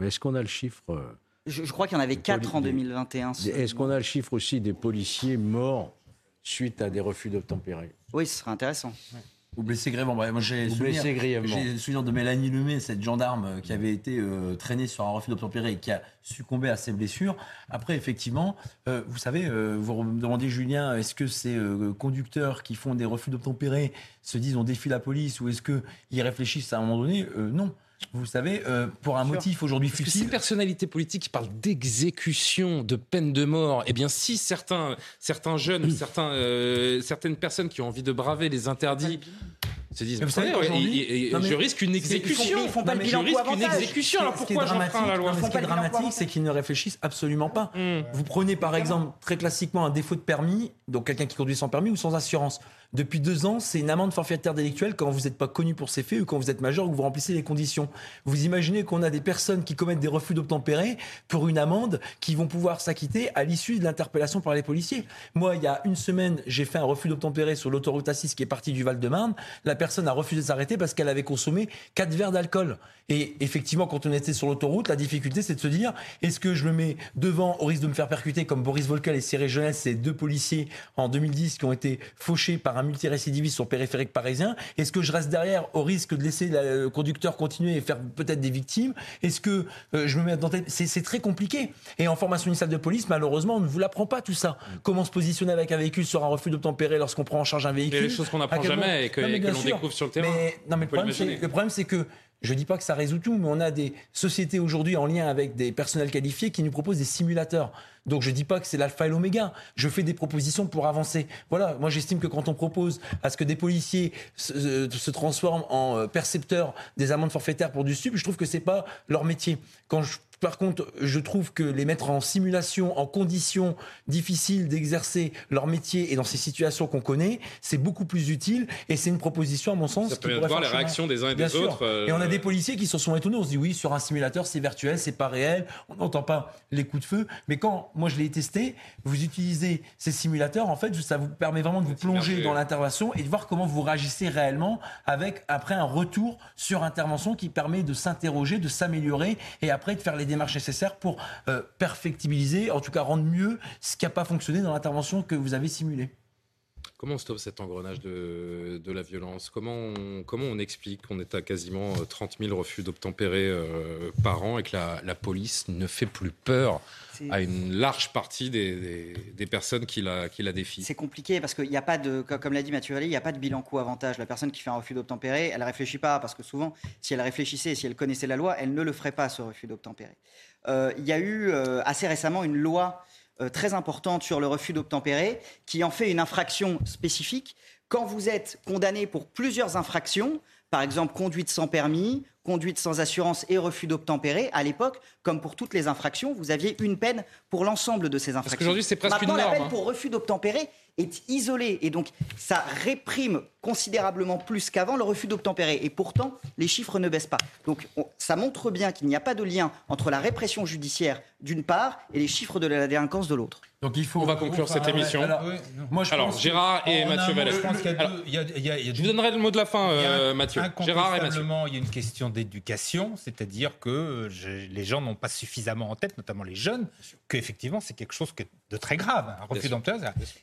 Est-ce qu'on a le chiffre euh, je, crois qu'il y en avait 4 en 2021. Est-ce qu'on a le chiffre aussi des policiers morts suite à des refus d'obtempérer? Oui, ce serait intéressant. Ou blessés grièvement. moi, j'ai le souvenir de Mélanie Lemay, cette gendarme euh, qui avait été euh, traînée sur un refus d'obtempérer et qui a succombé à ses blessures. Après, effectivement, vous savez, vous me demandez, Julien, est-ce que ces conducteurs qui font des refus d'obtempérer se disent on défie la police ou est-ce qu'ils réfléchissent à un moment donné? Non vous savez, euh, pour un motif aujourd'hui futile. ces personnalités politiques qui parlent d'exécution, de peine de mort, eh bien, si certains, certains jeunes, certains, euh, certaines personnes qui ont envie de braver les interdits se disent, vous savez, je risque une exécution. Ils font, pas je risque une exécution. Alors pourquoi j'enfreins la loi Ce qui est dramatique, c'est qu'ils ne réfléchissent absolument pas. Hmm. Vous prenez par exemple très classiquement un défaut de permis, donc quelqu'un qui conduit sans permis ou sans assurance. Depuis deux ans, c'est une amende forfaitaire délictuelle quand vous n'êtes pas connu pour ces faits ou quand vous êtes majeur ou que vous remplissez les conditions. Vous imaginez qu'on a des personnes qui commettent des refus d'obtempérer pour une amende qui vont pouvoir s'acquitter à l'issue de l'interpellation par les policiers. Moi, il y a une semaine, j'ai fait un refus d'obtempérer sur l'autoroute A6 qui est partie du Val-de-Marne. La personne a refusé de s'arrêter parce qu'elle avait consommé quatre verres d'alcool. Et effectivement, quand on était sur l'autoroute, la difficulté, c'est de se dire est-ce que je me mets devant au risque de me faire percuter comme Boris Volkel et Cyril Jeunesse, ces deux policiers en 2010 qui ont été fauchés par un multirécidiviste sur périphérique parisien Est-ce que je reste derrière au risque de laisser le conducteur continuer et faire peut-être des victimes? Est-ce que euh, je me mets dans tête C'est très compliqué. Et en formation initiale de police, malheureusement, on ne vous l'apprend pas tout ça. Comment se positionner avec un véhicule sur un refus d'obtempérer lorsqu'on prend en charge un véhicule a des choses qu'on n'apprend jamais et que, l'on découvre sur le terrain. Mais, non, mais le problème, c'est que je ne dis pas que ça résout tout, mais on a des sociétés aujourd'hui en lien avec des personnels qualifiés qui nous proposent des simulateurs. Donc je ne dis pas que c'est l'alpha et l'oméga. Je fais des propositions pour avancer. Voilà, moi j'estime que quand on propose à ce que des policiers se, se transforment en euh, percepteurs des amendes forfaitaires pour du sub, je trouve que c'est pas leur métier. Par contre, je trouve que les mettre en simulation, en conditions difficiles d'exercer leur métier et dans ces situations qu'on connaît, c'est beaucoup plus utile et c'est une proposition, à mon sens. Ça permet de voir les réactions des uns et des autres. Et on a euh, des policiers qui se sont étonnés. On se dit oui, sur un simulateur, c'est virtuel, c'est pas réel, on n'entend pas les coups de feu. Mais quand moi je l'ai testé, vous utilisez ces simulateurs, en fait, ça vous permet vraiment de vous plonger dans l'intervention et de voir comment vous réagissez réellement avec après un retour sur intervention qui permet de s'interroger, de s'améliorer et après de faire les démarches nécessaires pour euh, perfectibiliser, en tout cas rendre mieux ce qui n'a pas fonctionné dans l'intervention que vous avez simulée. Comment on stoppe cet engrenage de, de la violence? Comment on, comment on explique qu'on est à quasiment 30 euh, 000 refus d'obtempérer euh, par an et que la, la, police ne fait plus peur à une large partie des, des, personnes qui la, qui la défient? C'est compliqué parce qu'il n'y a pas de, comme l'a dit Mathieu Vallée, il n'y a pas de bilan coût-avantage. La personne qui fait un refus d'obtempérer, elle ne réfléchit pas parce que souvent, si elle réfléchissait, si elle connaissait la loi, elle ne le ferait pas, ce refus d'obtempérer. Euh, il y a eu assez récemment une loi euh, très importante sur le refus d'obtempérer, qui en fait une infraction spécifique. Quand vous êtes condamné pour plusieurs infractions, par exemple conduite sans permis, conduite sans assurance et refus d'obtempérer, à l'époque, comme pour toutes les infractions, vous aviez une peine pour l'ensemble de ces infractions. Parce qu'aujourd'hui, c'est presque Maintenant, une norme. la peine hein. pour refus d'obtempérer est isolé. Et donc, ça réprime considérablement plus qu'avant le refus d'obtempérer. Et pourtant, les chiffres ne baissent pas. Donc, ça montre bien qu'il n'y a pas de lien entre la répression judiciaire d'une part et les chiffres de la délinquance de l'autre. Donc il faut. On va conclure cette émission. Alors, moi, je alors Gérard et Mathieu Vallée. Je vous donnerai le mot de la fin, euh, Mathieu. Gérard et Mathieu. Il y a une question d'éducation, c'est-à-dire que les gens n'ont pas suffisamment en tête, notamment les jeunes, qu'effectivement c'est quelque chose de très grave, un refus d'emploi.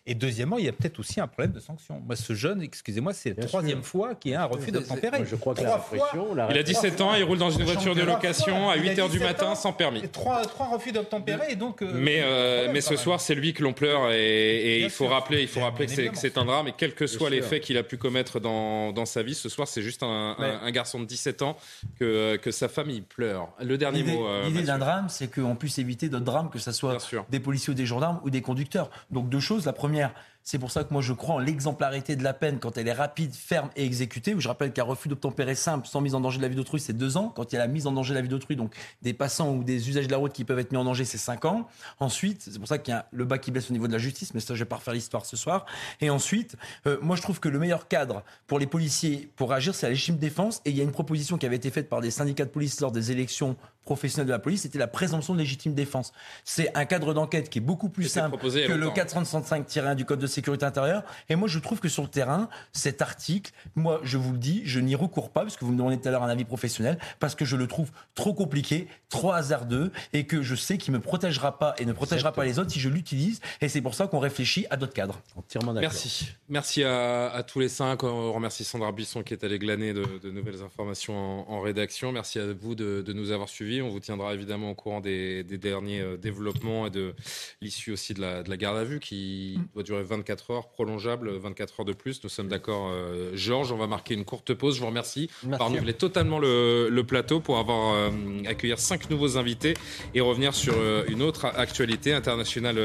Et deuxièmement, il y a peut-être aussi un problème de sanction. Moi, ce jeune, excusez-moi, c'est la troisième fois qu'il y a un refus d'obtempérer. Je crois que la répression. Il a 17 ans, il roule dans une voiture de location à 8 h du matin sans permis. Trois refus d'obtempérer, donc. Euh, euh, mais ce soir, c'est lui que l'on pleure et, il faut rappeler, il faut rappeler que c'est un drame. Et quels que soient les faits qu'il a pu commettre dans, dans sa vie, ce soir, c'est juste un, un, garçon de 17 ans que, que sa famille pleure. Le dernier mot. Euh, l'idée d'un drame, c'est qu'on puisse éviter d'autres drames, que ce soit des policiers ou des gendarmes ou des conducteurs. Donc deux choses. La première, c'est pour ça que moi je crois en l'exemplarité de la peine quand elle est rapide, ferme et exécutée. Je rappelle qu'un refus d'obtempérer simple sans mise en danger de la vie d'autrui, c'est deux ans. Quand il y a la mise en danger de la vie d'autrui, donc des passants ou des usagers de la route qui peuvent être mis en danger, c'est cinq ans. Ensuite, c'est pour ça qu'il y a le bas qui baisse au niveau de la justice, mais ça je vais pas refaire l'histoire ce soir. Et ensuite, euh, moi je trouve que le meilleur cadre pour les policiers pour agir, c'est la légitime défense. Et il y a une proposition qui avait été faite par des syndicats de police lors des élections professionnelles de la police, c'était la présomption de légitime défense. C'est un cadre d'enquête qui est beaucoup plus simple que le 465-1 du Code de sécurité intérieure et moi, je trouve que sur le terrain, cet article, moi, je vous le dis, je n'y recours pas, parce que vous me demandez tout à l'heure un avis professionnel, parce que je le trouve trop compliqué, trop hasardeux, et que je sais qu'il ne me protégera pas et ne protégera pas les autres si je l'utilise. Et c'est pour ça qu'on réfléchit à d'autres cadres. Merci. Merci à, tous les cinq. On remercie Sandra Buisson qui est allée glaner de, nouvelles informations en, rédaction. Merci à vous de, nous avoir suivis. On vous tiendra évidemment au courant des, derniers euh, développements et de l'issue aussi de la, de la garde à vue qui mm. doit durer 24 heures prolongeable, 24 heures de plus. Nous sommes d'accord, euh, Georges. On va marquer une courte pause. Je vous remercie. Merci. Renouveler totalement le, plateau pour avoir euh, accueillir cinq nouveaux invités et revenir sur euh, une autre actualité internationale,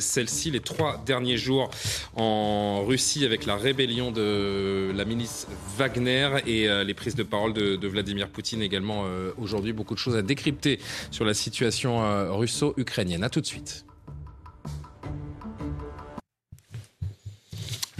celle-ci, les trois derniers jours en Russie avec la rébellion de la milice Wagner et les prises de parole de, de Vladimir Poutine également aujourd'hui. Beaucoup de choses à décrypter sur la situation russo-ukrainienne. À tout de suite.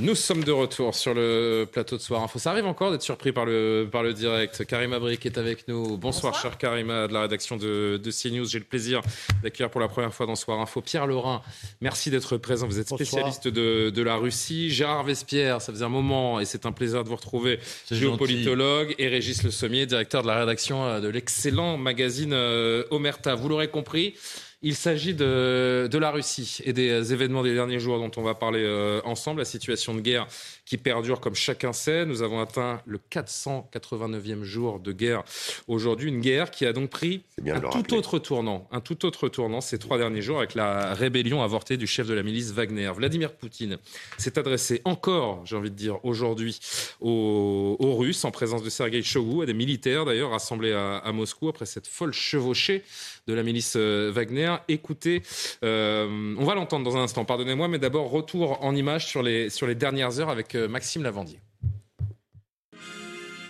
Nous sommes de retour sur le plateau de Soir Info. Ça arrive encore d'être surpris par le, par le direct. Karima Brick est avec nous. Bonsoir, cher Karima de la rédaction de, de CNews. J'ai le plaisir d'accueillir pour la première fois dans Soir Info Pierre Lorrain. Merci d'être présent. Vous êtes spécialiste de, de, la Russie. Gérard Vespierre, ça faisait un moment et c'est un plaisir de vous retrouver. Géopolitologue et Régis Le Sommier, directeur de la rédaction euh, de l'excellent magazine euh, Omerta. Vous l'aurez compris. Il s'agit de, de, la Russie et des événements des derniers jours dont on va parler euh, ensemble, la situation de guerre qui perdure comme chacun sait. Nous avons atteint le 489e jour de guerre aujourd'hui, une guerre qui a donc pris un tout autre tournant, un tout autre tournant ces trois derniers jours avec la rébellion avortée du chef de la milice Wagner. Vladimir Poutine s'est adressé encore, j'ai envie de dire aujourd'hui, aux, Russes en présence de Sergei Shoigu, à des militaires d'ailleurs rassemblés à, à Moscou après cette folle chevauchée de la milice euh, Wagner. Écoutez, euh, on va l'entendre dans un instant, pardonnez-moi, mais d'abord retour en image sur les, sur les dernières heures avec euh, Maxime Lavandier.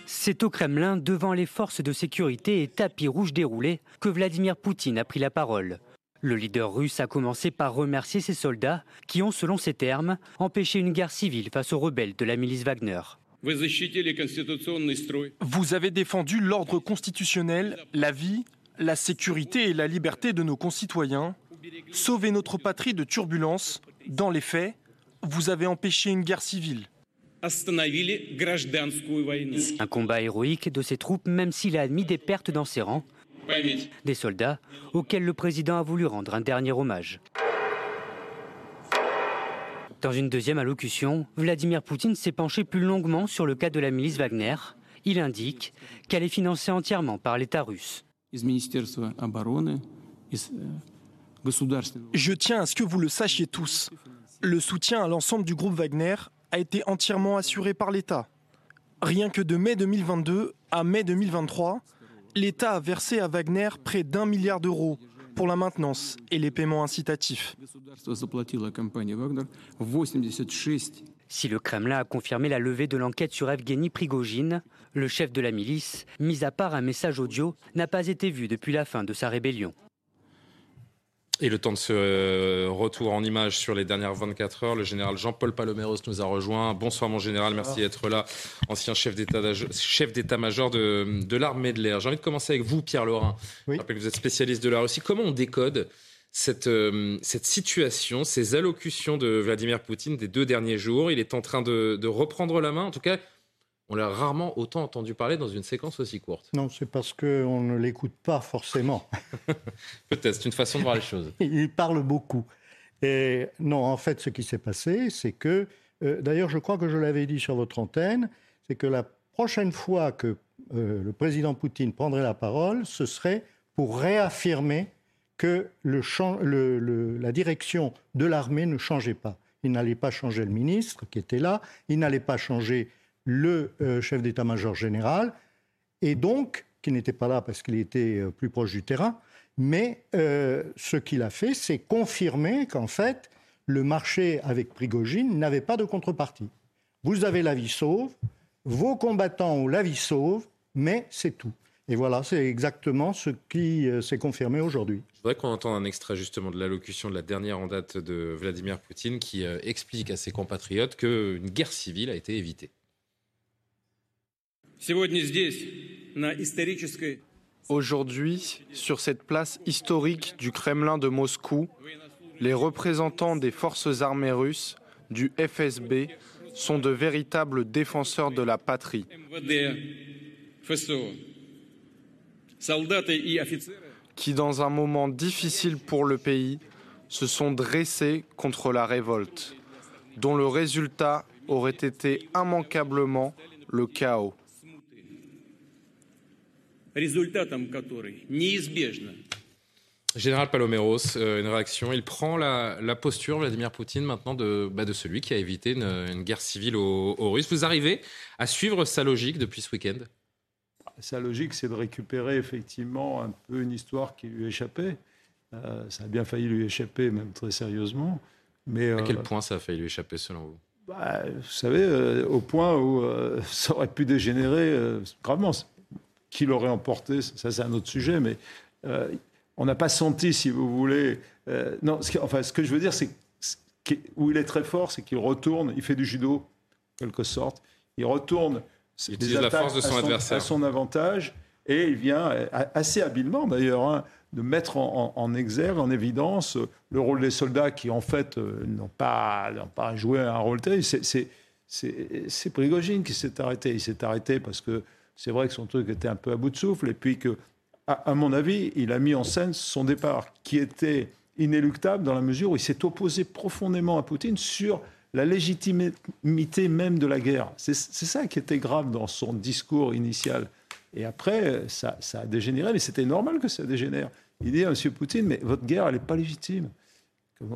C'est au Kremlin, devant les forces de sécurité et tapis rouges déroulés, que Vladimir Poutine a pris la parole. Le leader russe a commencé par remercier ses soldats qui ont, selon ses termes, empêché une guerre civile face aux rebelles de la milice Wagner. Vous avez défendu l'ordre constitutionnel, la vie, la sécurité et la liberté de nos concitoyens, sauver notre patrie de turbulences. Dans les faits, vous avez empêché une guerre civile. Un combat héroïque de ses troupes, même s'il a admis des pertes dans ses rangs. Des soldats auxquels le président a voulu rendre un dernier hommage. Dans une deuxième allocution, Vladimir Poutine s'est penché plus longuement sur le cas de la milice Wagner. Il indique qu'elle est financée entièrement par l'État russe. Э, Je tiens à ce que vous le sachiez tous. Le soutien à l'ensemble du groupe Wagner a été entièrement assuré par l'État. Rien que de mai 2022 à mai 2023, l'État a versé à Wagner près d'un milliard d'euros pour la maintenance et les paiements incitatifs. Si le Kremlin a confirmé la levée de l'enquête sur Evgeny Prigogine, le chef de la milice, mis à part un message audio, n'a pas été vu depuis la fin de sa rébellion. Et le temps de ce euh, retour en image sur les dernières 24 heures, le général Jean-Paul Paloméros nous a rejoint. Bonsoir mon général, merci d'être là, ancien chef d'état-major de, de l'armée de l'air. J'ai envie de commencer avec vous, Pierre Laurin. Je rappelle que vous êtes spécialiste de la Russie. Comment on décode cette, euh, cette situation, ces allocutions de Vladimir Poutine des deux derniers jours Il est en train de, de reprendre la main. En tout cas, on l'a rarement autant entendu parler dans une séquence aussi courte. Non, c'est parce qu'on ne l'écoute pas forcément. Peut-être, c'est une façon de voir les choses. Il parle beaucoup. Et non, en fait, ce qui s'est passé, c'est que, euh, d'ailleurs, je crois que je l'avais dit sur votre antenne, c'est que la prochaine fois que euh, le président Poutine prendrait la parole, ce serait pour réaffirmer que la direction de l'armée ne changeait pas. Il n'allait pas changer le ministre qui était là, il n'allait pas changer le euh, chef d'état-major général, et donc, qui n'était pas là parce qu'il était euh, plus proche du terrain, mais euh, ce qu'il a fait, c'est confirmer qu'en fait, le marché avec Prigogine n'avait pas de contrepartie. Vous avez la vie sauve, vos combattants ont la vie sauve, mais c'est tout. Et voilà, c'est exactement ce qui s'est confirmé aujourd'hui. Je voudrais qu'on entende un extrait justement de l'allocution de la dernière en date de Vladimir Poutine qui explique à ses compatriotes qu'une guerre civile a été évitée. Aujourd'hui, sur cette place historique du Kremlin de Moscou, les représentants des forces armées russes, du FSB, sont de véritables défenseurs de la patrie. Qui, dans un moment difficile pour le pays, se sont dressés contre la révolte, dont le résultat aurait été immanquablement le chaos. Général Paloméros, euh, une réaction. Il prend la, posture, Vladimir Poutine, maintenant de, bah, de celui qui a évité une, guerre civile aux, Russes. Vous arrivez à suivre sa logique depuis ce week-end? Sa logique, c'est de récupérer effectivement un peu une histoire qui lui échappait. Euh, ça a bien failli lui échapper, même très sérieusement. Mais, à quel euh, point ça a failli lui échapper, selon vous? Bah, Vous savez, au point où ça aurait pu dégénérer gravement qui l'aurait emporté, ça c'est un autre sujet, mais euh, on n'a pas senti, si vous voulez. Euh, non, ce enfin, ce que je veux dire, c'est où il est très fort, c'est qu'il retourne, il fait du judo, en quelque sorte, il retourne il des la force de son, adversaire. à son avantage, et il vient euh, assez habilement d'ailleurs. Hein, de mettre en, exergue, en évidence, le rôle des soldats qui, en fait, n'ont pas, pas joué un rôle tel. C'est Prigogine qui s'est arrêté. Il s'est arrêté parce que c'est vrai que son truc était un peu à bout de souffle, et puis que, à, mon avis, il a mis en scène son départ, qui était inéluctable dans la mesure où il s'est opposé profondément à Poutine sur la légitimité même de la guerre. C'est ça qui était grave dans son discours initial. Et après, ça, a dégénéré, mais c'était normal que ça dégénère. Il dit à M. Poutine, mais votre guerre, elle n'est pas légitime.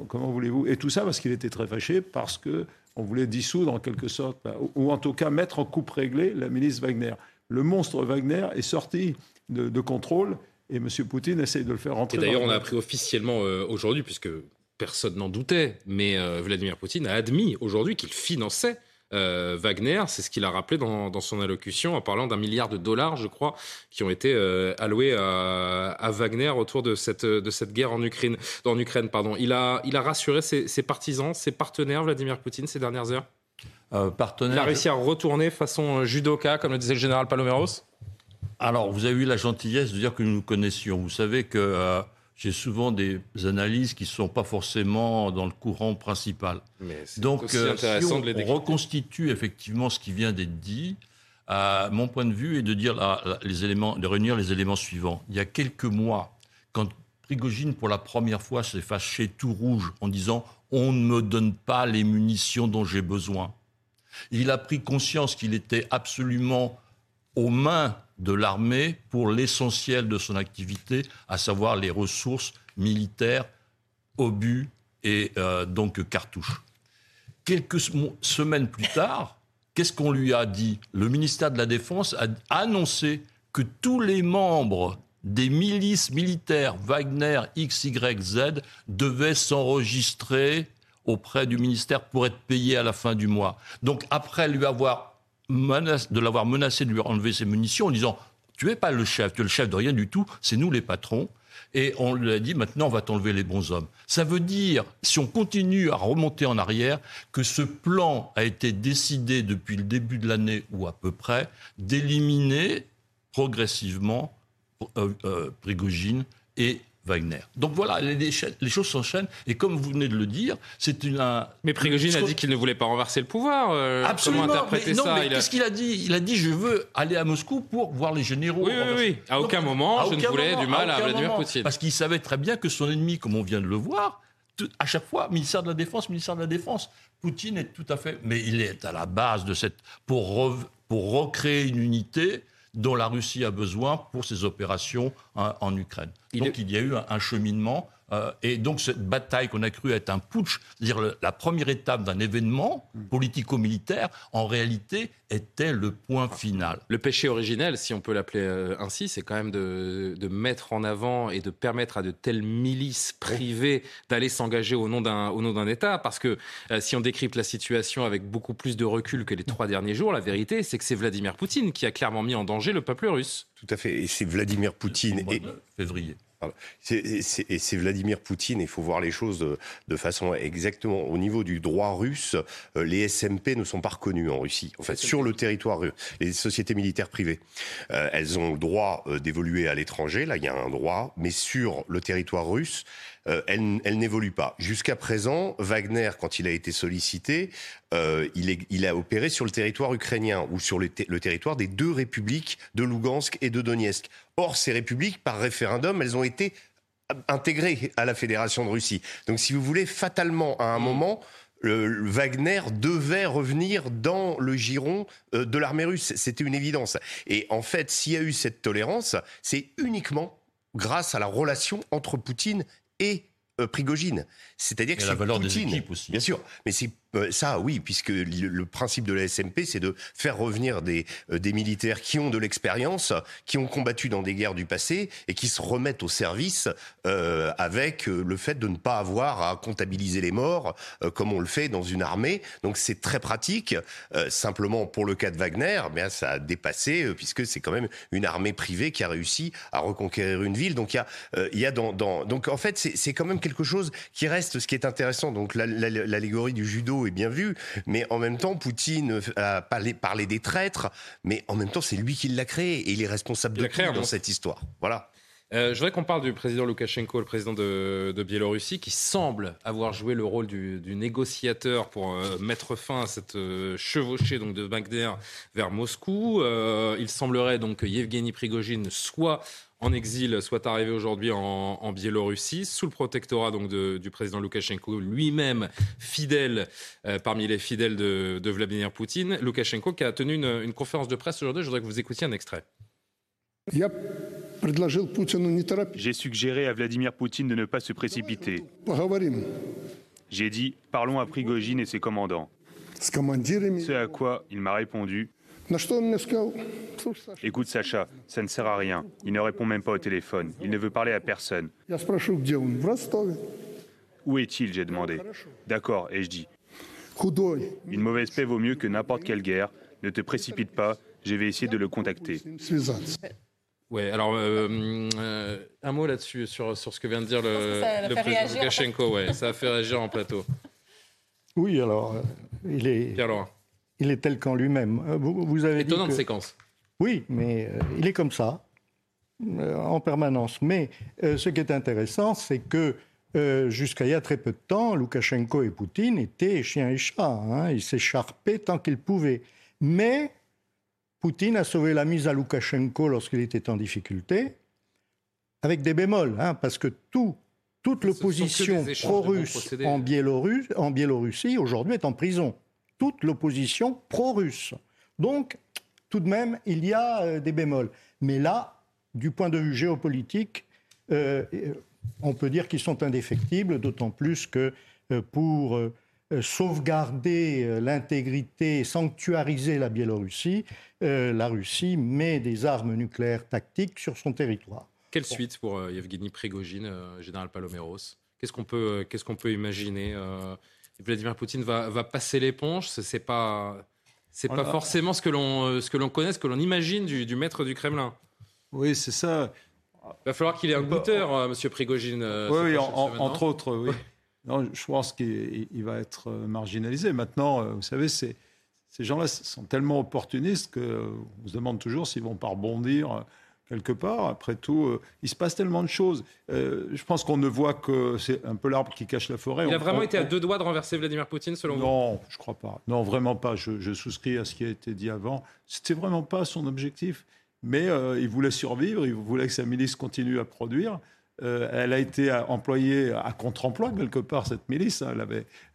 Comment, voulez-vous? Et tout ça parce qu'il était très fâché, parce qu'on voulait dissoudre en quelque sorte, ou en tout cas mettre en coupe réglée la milice Wagner le monstre Wagner est sorti de, contrôle et M. Poutine essaye de le faire rentrer. Et d'ailleurs, on a appris officiellement euh, aujourd'hui, puisque personne n'en doutait, mais euh, Vladimir Poutine a admis aujourd'hui qu'il finançait euh, Wagner. C'est ce qu'il a rappelé dans, son allocution en parlant d'un milliard de dollars, je crois, qui ont été alloués à, Wagner autour de cette, de cette guerre en Ukraine. En Ukraine pardon. Il, a, il a rassuré ses, ses partisans, ses partenaires, Vladimir Poutine, ces dernières heures? Euh, Il a réussi à retourner façon euh, judoka, comme le disait le général Paloméros Alors, vous avez eu la gentillesse de dire que nous nous connaissions. Vous savez que euh, j'ai souvent des analyses qui ne sont pas forcément dans le courant principal. Donc, si on, reconstitue effectivement ce qui vient d'être dit, mon point de vue est de dire les éléments, de réunir les éléments suivants. Il y a quelques mois, quand Prigogine, pour la première fois, s'est fâché tout rouge en disant on ne me donne pas les munitions dont j'ai besoin. Il a pris conscience qu'il était absolument aux mains de l'armée pour l'essentiel de son activité, à savoir les ressources militaires, obus et euh, donc cartouches. Quelques semaines plus tard, qu'est-ce qu'on lui a dit? Le ministère de la Défense a annoncé que tous les membres des milices militaires Wagner XYZ devaient s'enregistrer auprès du ministère pour être payés à la fin du mois. Donc après lui avoir de l'avoir menacé de lui enlever ses munitions en disant tu es pas le chef, tu es le chef de rien du tout, c'est nous les patrons. Et on lui a dit, maintenant, on va t'enlever les bons hommes. Ça veut dire, si on continue à remonter en arrière, que ce plan a été décidé depuis le début de l'année, ou à peu près, d'éliminer progressivement euh, euh, Prigogine et Wagner. Donc voilà, les, choses s'enchaînent. Et comme vous venez de le dire, c'est une. Mais Prigogine a dit qu'il ne voulait pas renverser le pouvoir. Euh, Absolument. Comment interpréter mais non, ça mais qu'est-ce qu'il a dit? Il a dit je veux aller à Moscou pour voir les généraux. Oui, oui, oui. À aucun moment, je ne voulais du mal à, Vladimir Poutine. Parce qu'il savait très bien que son ennemi, comme on vient de le voir, à chaque fois, ministère de la Défense, ministère de la Défense. Poutine est tout à fait. Mais il est à la base de cette. Pour, pour recréer une unité dont la Russie a besoin pour ses opérations hein, en Ukraine. Donc il y a eu un cheminement euh, et donc cette bataille qu'on a cru être un putsch, c'est-à-dire la première étape d'un événement politico-militaire, en réalité était le point final. Le péché originel, si on peut l'appeler euh, ainsi, c'est quand même de, mettre en avant et de permettre à de telles milices privées d'aller s'engager au nom d'un État. Parce que euh, si on décrypte la situation avec beaucoup plus de recul que les trois derniers jours, la vérité, c'est que c'est Vladimir Poutine qui a clairement mis en danger le peuple russe. Tout à fait. Et c'est Vladimir Poutine. Et... Février. Et c'est Vladimir Poutine, il faut voir les choses de, façon exactement. Au niveau du droit russe, euh, les SMP ne sont pas reconnus en Russie. En fait, sur le territoire russe, les sociétés militaires privées, euh, elles ont le droit euh, d'évoluer à l'étranger, là il y a un droit, mais sur le territoire russe, euh, elle, elle n'évolue pas. Jusqu'à présent, Wagner, quand il a été sollicité, euh, il, est, il, a opéré sur le territoire ukrainien ou sur le, le, territoire des deux républiques de Lugansk et de Donetsk. Or, ces républiques, par référendum, elles ont été intégrées à la Fédération de Russie. Donc, si vous voulez, fatalement, à un mmh. moment, le, Wagner devait revenir dans le giron euh, de l'armée russe. C'était une évidence. Et en fait, s'il y a eu cette tolérance, c'est uniquement grâce à la relation entre Poutine et euh, Prigogine. C'est-à-dire que c'est la valeur Poutine, des équipes aussi. Bien sûr, mais c'est ça, oui, puisque le, principe de la SMP, c'est de faire revenir des, euh, des militaires qui ont de l'expérience, qui ont combattu dans des guerres du passé et qui se remettent au service euh, avec le fait de ne pas avoir à comptabiliser les morts comme on le fait dans une armée. Donc c'est très pratique. simplement pour le cas de Wagner, mais ça a dépassé puisque c'est quand même une armée privée qui a réussi à reconquérir une ville. Donc il y a, il y a donc en fait c'est quand même quelque chose qui reste. Ce qui est intéressant, donc l'allégorie du judo est bien vu, mais en même temps, Poutine a parlé, des traîtres, mais en même temps, c'est lui qui l'a créé et il est responsable de tout dans cette histoire. Voilà. Euh, je voudrais qu'on parle du président Loukachenko, le président de, Biélorussie, qui semble avoir joué le rôle du, négociateur pour euh, mettre fin à cette euh, chevauchée donc, de Wagner vers Moscou. il semblerait donc que Yevgeny Prigogine soit en exil soit arrivé aujourd'hui en, Biélorussie, sous le protectorat donc du président Loukachenko, lui-même fidèle parmi les fidèles de, Vladimir Poutine. Loukachenko qui a tenu une, conférence de presse aujourd'hui. Je voudrais que vous écoutiez un extrait. J'ai suggéré à Vladimir Poutine de ne pas se précipiter. J'ai dit parlons à Prigogine et ses commandants. Ce à quoi il m'a répondu Écoute Sacha, ça ne sert à rien. Il ne répond même pas au téléphone. Il ne veut parler à personne. Où est-il j'ai demandé. D'accord, et je dis. Une mauvaise paix vaut mieux que n'importe quelle guerre. Ne te précipite pas, je vais essayer de le contacter. Ouais, alors euh, euh, un mot là-dessus sur, sur ce que vient de dire le, le président Lukashenko. Ouais, ça a fait réagir en plateau. Oui, alors euh, il est. Pierre Laurent il est tel qu'en lui-même. Euh, vous, avez Étonnante dit séquence. Oui, mais euh, il est comme ça, euh, en permanence. Mais ce qui est intéressant, c'est que jusqu'à il y a très peu de temps, Loukachenko et Poutine étaient chien et chat. Hein. Ils s'écharpaient tant qu'ils pouvaient. Mais Poutine a sauvé la mise à Loukachenko lorsqu'il était en difficulté, avec des bémols, hein, parce que tout, toute l'opposition pro-russe en, en Biélorussie aujourd'hui est en prison toute l'opposition pro-russe. Donc, tout de même, il y a euh, des bémols. Mais là, du point de vue géopolitique, euh, on peut dire qu'ils sont indéfectibles, d'autant plus que euh, pour sauvegarder l'intégrité, sanctuariser la Biélorussie, la Russie met des armes nucléaires tactiques sur son territoire. Quelle suite pour Yevgeny Prigogine, général Paloméros Qu'est-ce qu'on peut, qu'est-ce qu'on peut imaginer Vladimir Poutine va, passer l'éponge? C'est pas c'est pas forcément ce que l'on ce que l'on connaît, ce que l'on imagine du, maître du Kremlin. Oui, c'est ça. Il va falloir qu'il ait un goûteur, M. Monsieur Prigogine. oui, entre autres, oui. Non, je pense qu'il va être marginalisé. Maintenant, vous savez, ces gens-là sont tellement opportunistes qu'on se demande toujours s'ils vont pas rebondir quelque part. Après tout, euh, il se passe tellement de choses. Euh, je pense qu'on ne voit que c'est un peu l'arbre qui cache la forêt. Il a vraiment été à deux doigts de renverser Vladimir Poutine, selon vous? Non, je crois pas. Non, vraiment pas. Je, souscris à ce qui a été dit avant. C'était vraiment pas son objectif. Mais euh, il voulait survivre, il voulait que sa milice continue à produire. Euh, elle a été employée à contre-emploi quelque part, cette milice. Hein.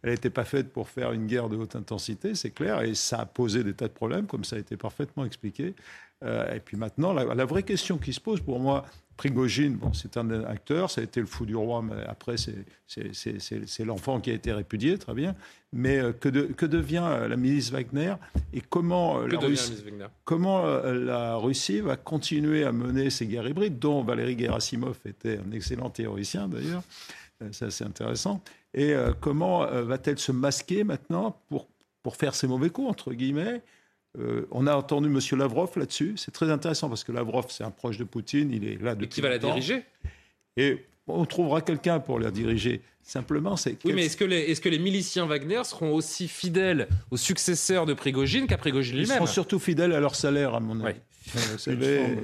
Elle n'était pas faite pour faire une guerre de haute intensité, c'est clair, et ça a posé des tas de problèmes, comme ça a été parfaitement expliqué. Euh, et puis maintenant, la, vraie question qui se pose pour moi, Prigogine, bon, c'est un acteur, ça a été le fou du roi, mais après, c'est l'enfant qui a été répudié, très bien. Mais euh, que, que, devient euh, la milice Wagner et comment, la Russie, comment la Russie va continuer à mener ces guerres hybrides, dont Valéry Gerasimov était un excellent théoricien d'ailleurs, c'est assez intéressant. Et comment va-t-elle se masquer maintenant pour, pour faire ses mauvais coups, entre guillemets? Euh, on a entendu M. Lavrov là-dessus. C'est très intéressant parce que Lavrov, c'est un proche de Poutine. Il est là depuis. Et qui va la diriger? Et on trouvera quelqu'un pour la diriger. Simplement, c'est. Oui, mais est-ce que, les, est que les miliciens Wagner seront aussi fidèles aux successeurs de Prigogine qu'à Prigogine lui-même? Ils seront surtout fidèles à leur salaire, à mon avis. Euh,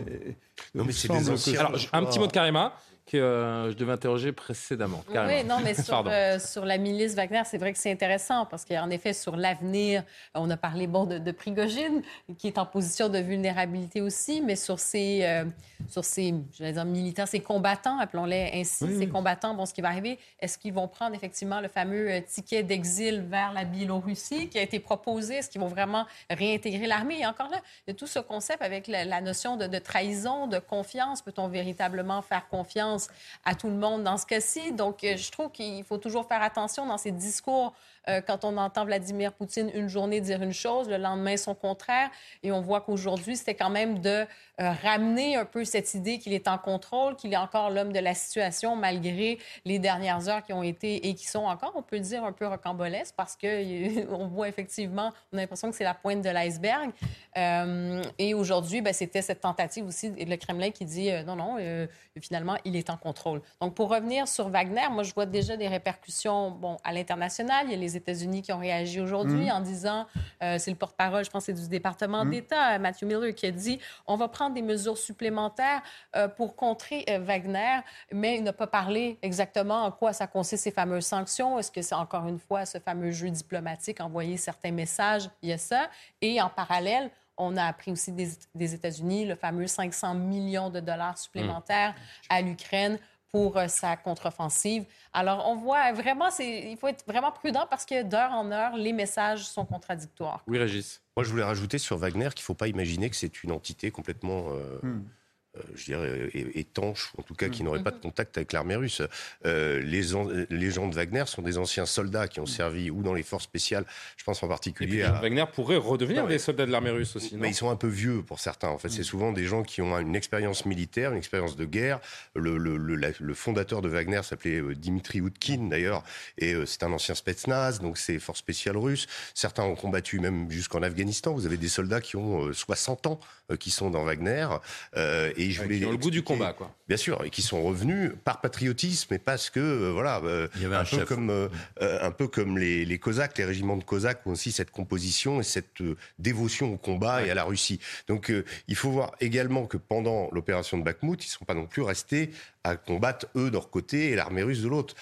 non, mais c'est des anciens. Alors, un petit mot de Karima que euh, je devais interroger précédemment. Oui, non, mais sur, euh, sur, la milice Wagner, c'est vrai que c'est intéressant parce qu'en effet, sur l'avenir, on a parlé bon, de, de, Prigogine, qui est en position de vulnérabilité aussi, mais sur ces, euh, sur ces je vais dire, militaires, ces combattants, appelons-les ainsi, ces combattants, bon, ce qui va arriver, est-ce qu'ils vont prendre effectivement le fameux ticket d'exil vers la Biélorussie qui a été proposé? Est-ce qu'ils vont vraiment réintégrer l'armée? Et encore là, il y a tout ce concept avec la, la notion de, de trahison, de confiance. Peut-on véritablement faire confiance? À tout le monde dans ce cas-ci. Donc, euh, je trouve qu'il faut toujours faire attention dans ces discours euh, quand on entend Vladimir Poutine une journée dire une chose, le lendemain son contraire. Et on voit qu'aujourd'hui, c'était quand même de euh, ramener un peu cette idée qu'il est en contrôle, qu'il est encore l'homme de la situation malgré les dernières heures qui ont été et qui sont encore, on peut dire, un peu rocambolesques parce qu'on voit effectivement, on a l'impression que c'est la pointe de l'iceberg. Euh, et aujourd'hui, ben, c'était cette tentative aussi, de le Kremlin qui dit non, non, finalement, il est en contrôle. Donc, pour revenir sur Wagner, moi, je vois déjà des répercussions bon, à l'international. Il y a les États-Unis qui ont réagi aujourd'hui mhm. en disant, euh, c'est le porte-parole, je pense, c'est du département mhm. d'État, Matthew Miller, qui a dit, on va prendre des mesures supplémentaires euh, pour contrer euh, Wagner, mais il n'a pas parlé exactement en quoi ça consiste ces fameuses sanctions. Est-ce que c'est encore une fois ce fameux jeu diplomatique, envoyer certains messages, il y a ça. Et en parallèle, on a appris aussi des, États-Unis le fameux 500 millions de dollars supplémentaires mmh. à l'Ukraine pour euh, sa contre-offensive. Alors, on voit vraiment, il faut être vraiment prudent parce que d'heure en heure, les messages sont contradictoires. Oui, Régis. Moi, je voulais rajouter sur Wagner qu'il ne faut pas imaginer que c'est une entité complètement euh, hmm. Euh, je dirais, étanches, en tout cas qui n'auraient pas de mhm. contact avec l'armée russe. Euh, les, les, gens de Wagner sont des anciens soldats qui ont servi ou dans les forces spéciales, je pense en particulier à... Wagner pourrait redevenir des soldats de l'armée russe aussi, Mais ils sont un peu vieux pour certains, en fait. C'est mm. souvent des gens qui ont une expérience militaire, une expérience de guerre. Le, le, le, fondateur de Wagner s'appelait euh, Dimitri Utkin, d'ailleurs, et c'est un ancien Spetsnaz, donc c'est forces spéciales russes. Certains ont combattu même jusqu'en Afghanistan. Vous avez des soldats qui ont 60 ans, qui sont dans Wagner, et je voulais. le goût du combat, quoi. Bien sûr, et qui sont revenus par patriotisme et parce que, euh, voilà, euh, Il y avait un, peu comme, euh, un peu comme les, les Cosaques, les régiments de Cosaques ont aussi cette composition et cette dévotion au combat et à la Russie. Donc, il faut voir également que pendant l'opération de Bakhmut, ils ne sont pas non plus restés à combattre eux de leur côté et l'armée russe de l'autre.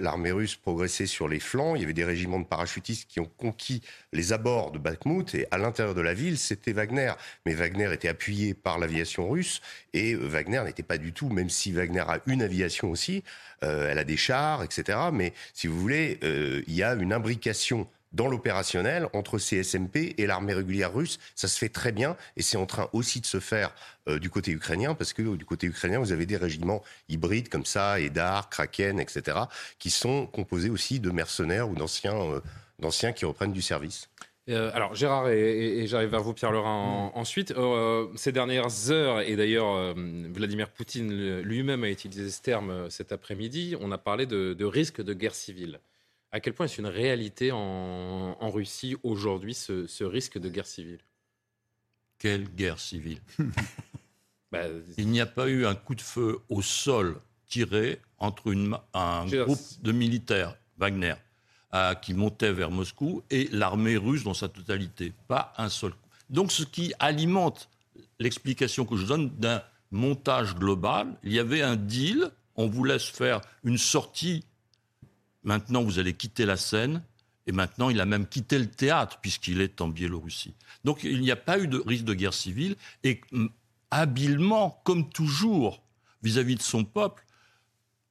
l'armée russe progressait sur les flancs, il y avait des régiments de parachutistes qui ont conquis les abords de Bakhmut et à l'intérieur de la ville, c'était Wagner. Mais Wagner était appuyé par l'aviation russe et Wagner n'était pas du tout, même si Wagner a une aviation aussi, euh, elle a des chars, etc. Mais si vous voulez, euh, il y a une imbrication dans l'opérationnel entre CSMP et l'armée régulière russe. Ça se fait très bien et c'est en train aussi de se faire euh, du côté ukrainien parce que du côté ukrainien, vous avez des régiments hybrides comme ça, Edar, Kraken, etc., qui sont composés aussi de mercenaires ou d'anciens, d'anciens qui reprennent du service. Euh, alors Gérard et, j'arrive vers vous Pierre Lerin mm. ensuite. Euh, ces dernières heures et d'ailleurs euh, Vladimir Poutine lui-même a utilisé ce terme cet après-midi. On a parlé de, risque de guerre civile. À quel point est-ce une réalité en, Russie aujourd'hui ce, risque de guerre civile? Quelle guerre civile? Bah, il n'y a pas eu un coup de feu au sol tiré entre une, un groupe de militaires, Wagner, qui montait vers Moscou, et l'armée russe dans sa totalité. Pas un seul coup. Donc ce qui alimente l'explication que je donne d'un montage global, il y avait un deal, on vous laisse faire une sortie, maintenant vous allez quitter la scène, et maintenant il a même quitté le théâtre puisqu'il est en Biélorussie. Donc il n'y a pas eu de risque de guerre civile, et hum, habilement, comme toujours, vis-à-vis -vis de son peuple,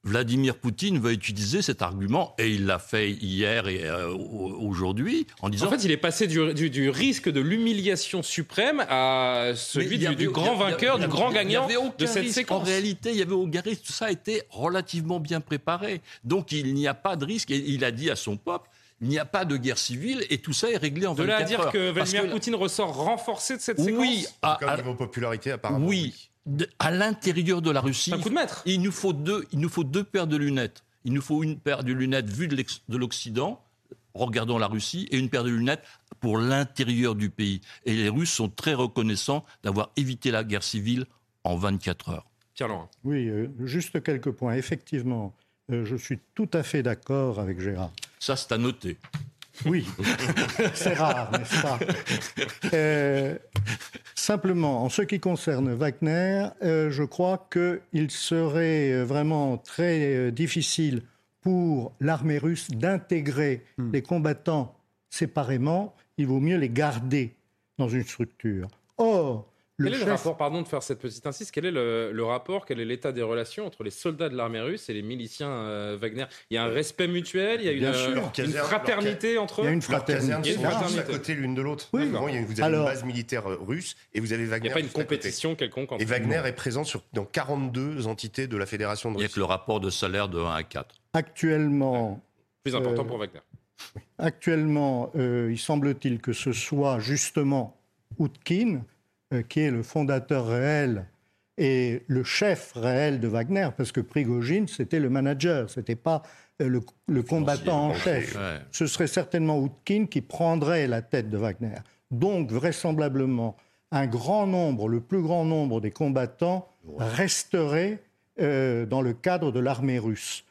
Vladimir Poutine va utiliser cet argument, et il l'a fait hier et euh, aujourd'hui, en disant... En fait, il est passé du, risque de l'humiliation suprême à celui du, grand vainqueur, du grand gagnant de cette séquence. En réalité, il y avait aucun risque. Tout ça a été relativement bien préparé. Donc, il n'y a pas de risque. Et il a dit à son peuple, il n'y a pas de guerre civile et tout ça est réglé en 24 heures. De là à dire que Vladimir Poutine ressort renforcé de cette séquence Oui. À, à, niveau popularité, apparemment. oui à l'intérieur de la Russie, il nous faut deux, il nous faut deux paires de lunettes. Il nous faut une paire de lunettes vues de l'Occident, regardons la Russie, et une paire de lunettes pour l'intérieur du pays. Et les Russes sont très reconnaissants d'avoir évité la guerre civile en 24 heures. Pierre Laurent. Oui, euh, juste quelques points. Effectivement, euh, je suis tout à fait d'accord avec Gérard. Ça, c'est à noter. Oui, c'est rare, n'est-ce pas? Euh, Simplement, en ce qui concerne Wagner, euh, je crois qu'il serait vraiment très euh, difficile pour l'armée russe d'intégrer hmm. les combattants séparément. Il vaut mieux les garder dans une structure. Or, quel est le rapport, pardon de faire cette petite insiste, quel est le, rapport, quel est l'état des relations entre les soldats de l'armée russe et les miliciens euh, Wagner? Il y a un respect mutuel, il y a une, euh, fraternité entre eux? Il y a une fraternité. Il y a une fraternité. à côté l'une de l'autre. Oui. vous avez une base militaire euh, russe et vous avez Wagner. Il n'y a pas une compétition quelconque entre Et Wagner est présent sur, dans 42 entités de la Fédération de Russie. Il y a que le rapport de salaire de 1 à 4. Actuellement. Plus important pour Wagner. Actuellement, il semble-t-il que ce soit justement Outkin euh, qui est le fondateur réel et le chef réel de Wagner, parce que Prigogine, c'était le manager, ce n'était pas euh, le, combattant en chef. Ce serait certainement Outkin qui prendrait la tête de Wagner. Donc, vraisemblablement, un grand nombre, le plus grand nombre des combattants resteraient euh, dans le cadre de l'armée russe.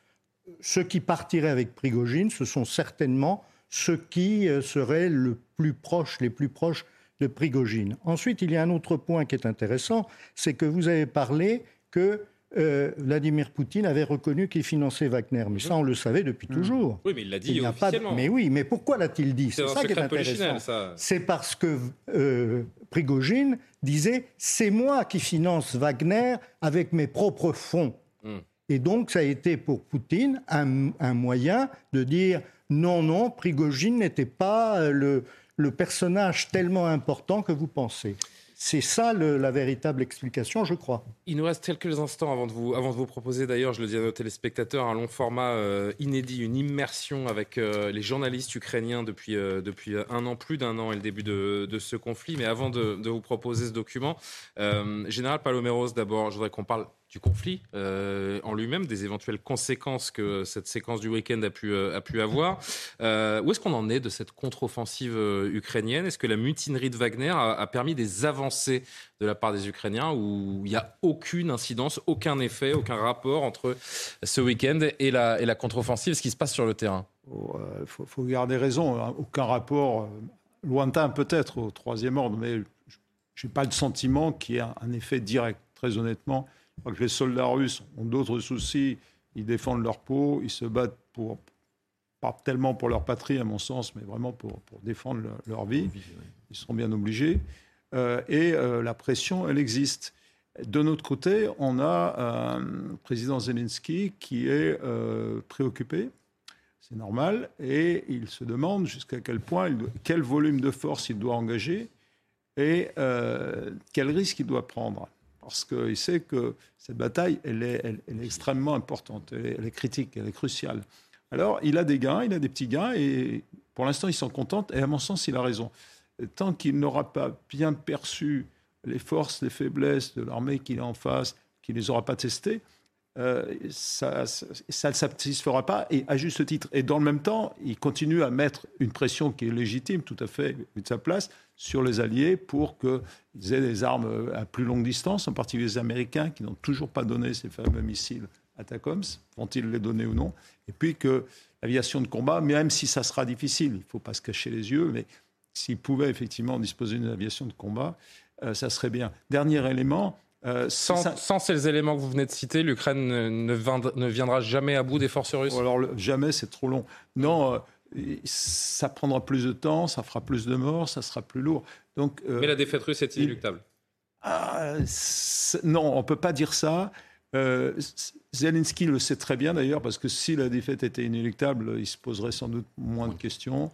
Ceux qui partiraient avec Prigogine, ce sont certainement ceux qui seraient le plus proches, les plus proches de Prigogine. Ensuite, il y a un autre point qui est intéressant, c'est que vous avez parlé que euh, Vladimir Poutine avait reconnu qu'il finançait Wagner. Mais ça, on le savait depuis mmh. toujours. Oui, mais il l'a dit officiellement. Mais oui, mais pourquoi l'a-t-il dit C'est ça qui est intéressant. C'est parce que euh, Prigogine disait c'est moi qui finance Wagner avec mes propres fonds. Mmh. Et donc, ça a été pour Poutine un, un moyen de dire non, non, Prigogine n'était pas le, le personnage tellement important que vous pensez. C'est ça la véritable explication, je crois. Il nous reste quelques instants avant de vous, proposer, d'ailleurs, je le dis à nos téléspectateurs, un long format euh, inédit, une immersion avec euh, les journalistes ukrainiens depuis, euh, depuis un an, plus d'un an et le début de, ce conflit. Mais avant de, de, vous proposer ce document, Général Paloméros, d'abord, je voudrais qu'on parle du conflit euh, en lui-même, des éventuelles conséquences que cette séquence du week-end a pu, euh, avoir. Euh, où est-ce qu'on en est de cette contre-offensive ukrainienne? Est-ce que la mutinerie de Wagner a, permis des avancées de la part des Ukrainiens où il n'y a aucune incidence, aucun effet, aucun rapport entre ce week-end et la, et la contre-offensive, ce qui se passe sur le terrain? Il oh, faut, garder raison. Hein. Aucun rapport, lointain peut-être au troisième ordre, mais je n'ai pas le sentiment qu'il y ait un effet direct, très honnêtement que les soldats russes ont d'autres soucis. Ils défendent leur peau, ils se battent pour, pas tellement pour leur patrie, à mon sens, mais vraiment pour, pour défendre leur, vie. Ils seront bien obligés. Euh, et euh, la pression, elle existe. De notre côté, on a un président Zelensky qui est euh, préoccupé. C'est normal. Et il se demande jusqu'à quel point, quel volume de force il doit engager et quel risque il doit prendre parce qu'il sait que cette bataille, elle est, extrêmement importante, elle est, critique, elle est cruciale. Alors, il a des gains, il a des petits gains, et pour l'instant, il s'en contente, et à mon sens, il a raison. Tant qu'il n'aura pas bien perçu les forces, les faiblesses de l'armée qu'il a en face, qu'il ne les aura pas testées, euh, ça ne satisfera pas, et à juste titre. Et dans le même temps, il continue à mettre une pression qui est légitime, tout à fait de sa place, sur les Alliés pour qu'ils aient des armes à plus longue distance, en particulier les Américains qui n'ont toujours pas donné ces fameux missiles ATACOMS, vont-ils les donner ou non Et puis que l'aviation de combat, même si ça sera difficile, il ne faut pas se cacher les yeux, mais s'ils pouvaient effectivement disposer d'une aviation de combat, euh, ça serait bien. Dernier élément, euh, sans, ces éléments que vous venez de citer, l'Ukraine ne, viendra jamais à bout des forces russes? Alors, jamais, c'est trop long. Non, euh, ça prendra plus de temps, ça fera plus de morts, ça sera plus lourd. Donc, euh, Mais la défaite russe est inéluctable ah, Non, on ne peut pas dire ça. Zelensky le sait très bien d'ailleurs, parce que si la défaite était inéluctable, il se poserait sans doute moins de questions.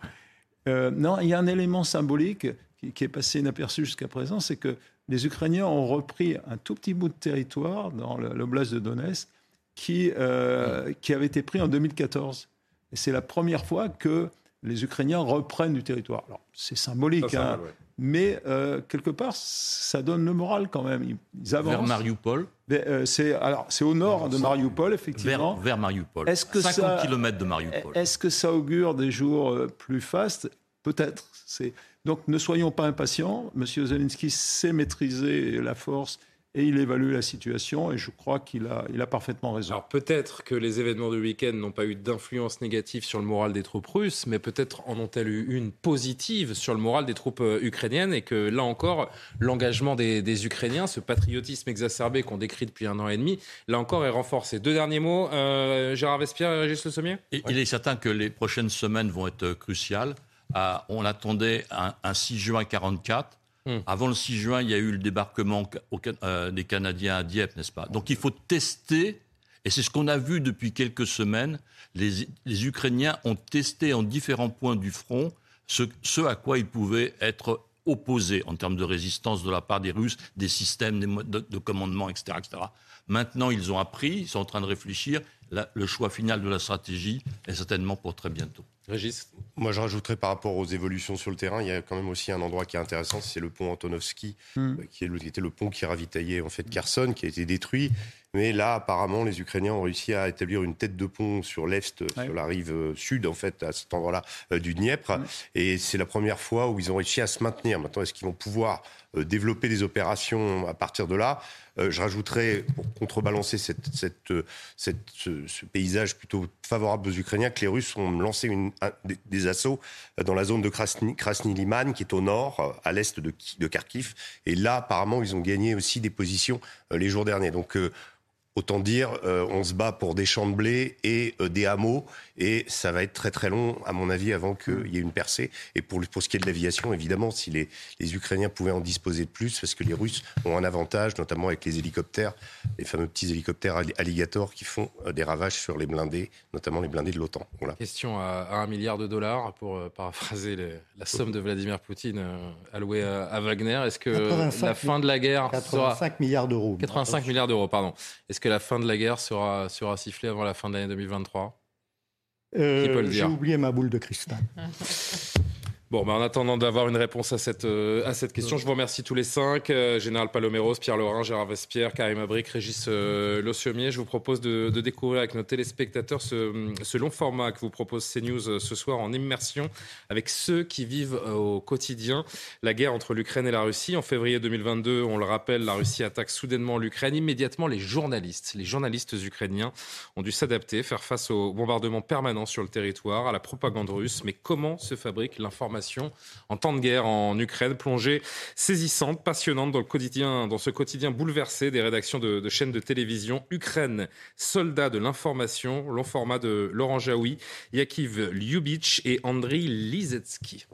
non, il y a un élément symbolique qui, qui est passé inaperçu jusqu'à présent, c'est que les Ukrainiens ont repris un tout petit bout de territoire dans l'oblast de Donetsk qui, euh, qui avait été pris en 2014. Et c'est la première fois que les Ukrainiens reprennent du territoire. Alors, c'est symbolique, hein, mais euh, quelque part, ça donne le moral quand même. Ils, avancent. Vers Mariupol euh, c'est, alors, c'est au nord de Mariupol, effectivement. Vers, vers Mariupol. Est-ce que 50 km de Mariupol. Est-ce que ça augure des jours plus fastes? Peut-être. C'est, donc ne soyons pas impatients. Monsieur Zelensky sait maîtriser la force et il évalue la situation et je crois qu'il a, il a parfaitement raison. Alors peut-être que les événements du week-end n'ont pas eu d'influence négative sur le moral des troupes russes, mais peut-être en ont-elles eu une positive sur le moral des troupes euh, ukrainiennes et que là encore, l'engagement des, Ukrainiens, ce patriotisme exacerbé qu'on décrit depuis un an et demi, là encore est renforcé. Deux derniers mots, euh, Gérard Vespierre et Régis Le Sommier? Il est certain que les prochaines semaines vont être cruciales on attendait un, 6 juin 44. Hmm. Avant le 6 juin, il y a eu le débarquement euh, des Canadiens à Dieppe, n'est-ce pas? Donc il faut tester, et c'est ce qu'on a vu depuis quelques semaines, les, Ukrainiens ont testé en différents points du front ce, à quoi ils pouvaient être opposés en termes de résistance de la part des Russes, des systèmes de, commandement, etc., etc. Maintenant, ils ont appris, ils sont en train de réfléchir. le choix final de la stratégie est certainement pour très bientôt. Régis Moi, je rajouterais par rapport aux évolutions sur le terrain, il y a quand même aussi un endroit qui est intéressant, c'est le pont Antonovski, hmm. qui, était le pont qui ravitaillait en fait Kherson, qui a été détruit. Mais là, apparemment, les Ukrainiens ont réussi à établir une tête de pont sur l'est, sur la rive euh, sud, en fait, à cet endroit-là euh, du Dniepr. Et c'est la première fois où ils ont réussi à se maintenir. Maintenant, est-ce qu'ils vont pouvoir développer des opérations à partir de là? Euh, je rajouterais, pour contrebalancer euh, ce, paysage plutôt favorable aux Ukrainiens, que les Russes ont lancé des, assauts dans la zone de Krasny, Liman, qui est au nord, à l'est de, de Kharkiv. Et là, apparemment, ils ont gagné aussi des positions euh, les jours derniers. Donc, Autant dire, euh, on se bat pour des champs de blé et euh, des hameaux, et ça va être très très long, à mon avis, avant qu'il y ait une percée. Et pour, pour ce qui est de l'aviation, évidemment, si les, les, Ukrainiens pouvaient en disposer de plus, parce que les Russes ont un avantage, notamment avec les hélicoptères, les fameux petits hélicoptères alligators qui font euh, des ravages sur les blindés, notamment les blindés de l'OTAN. Voilà. Question à, un milliard de dollars, pour paraphraser la somme de Vladimir Poutine allouée à, Wagner. Est-ce que la fin de la guerre 85 milliards d'euros. 85 milliards d'euros, pardon. Est-ce que la fin de la guerre sera, sera sifflée avant la fin de l'année 2023 euh, J'ai oublié ma boule de cristal. Bon, ben en attendant d'avoir une réponse à cette, euh, à cette question, je vous remercie tous les cinq. Euh, Général Paloméros, Pierre Laurin, Gérard Vespierre, Karim Abric, Régis euh. Je vous propose de, découvrir avec nos téléspectateurs ce, ce, long format que vous propose CNews euh, ce soir en immersion avec ceux qui vivent au quotidien la guerre entre l'Ukraine et la Russie. En février 2022, on le rappelle, la Russie attaque soudainement l'Ukraine. Immédiatement, les journalistes, les journalistes ukrainiens ont dû s'adapter, faire face au bombardement permanent sur le territoire, à la propagande russe. Mais comment se fabrique l'information en temps de guerre en Ukraine, plongée saisissante, passionnante dans, ce quotidien bouleversé des rédactions de, chaînes de télévision. Ukraine, soldats de l'information, long format de Laurent Jaoui, Yakiv Lyubich et Andriy Lizetsky.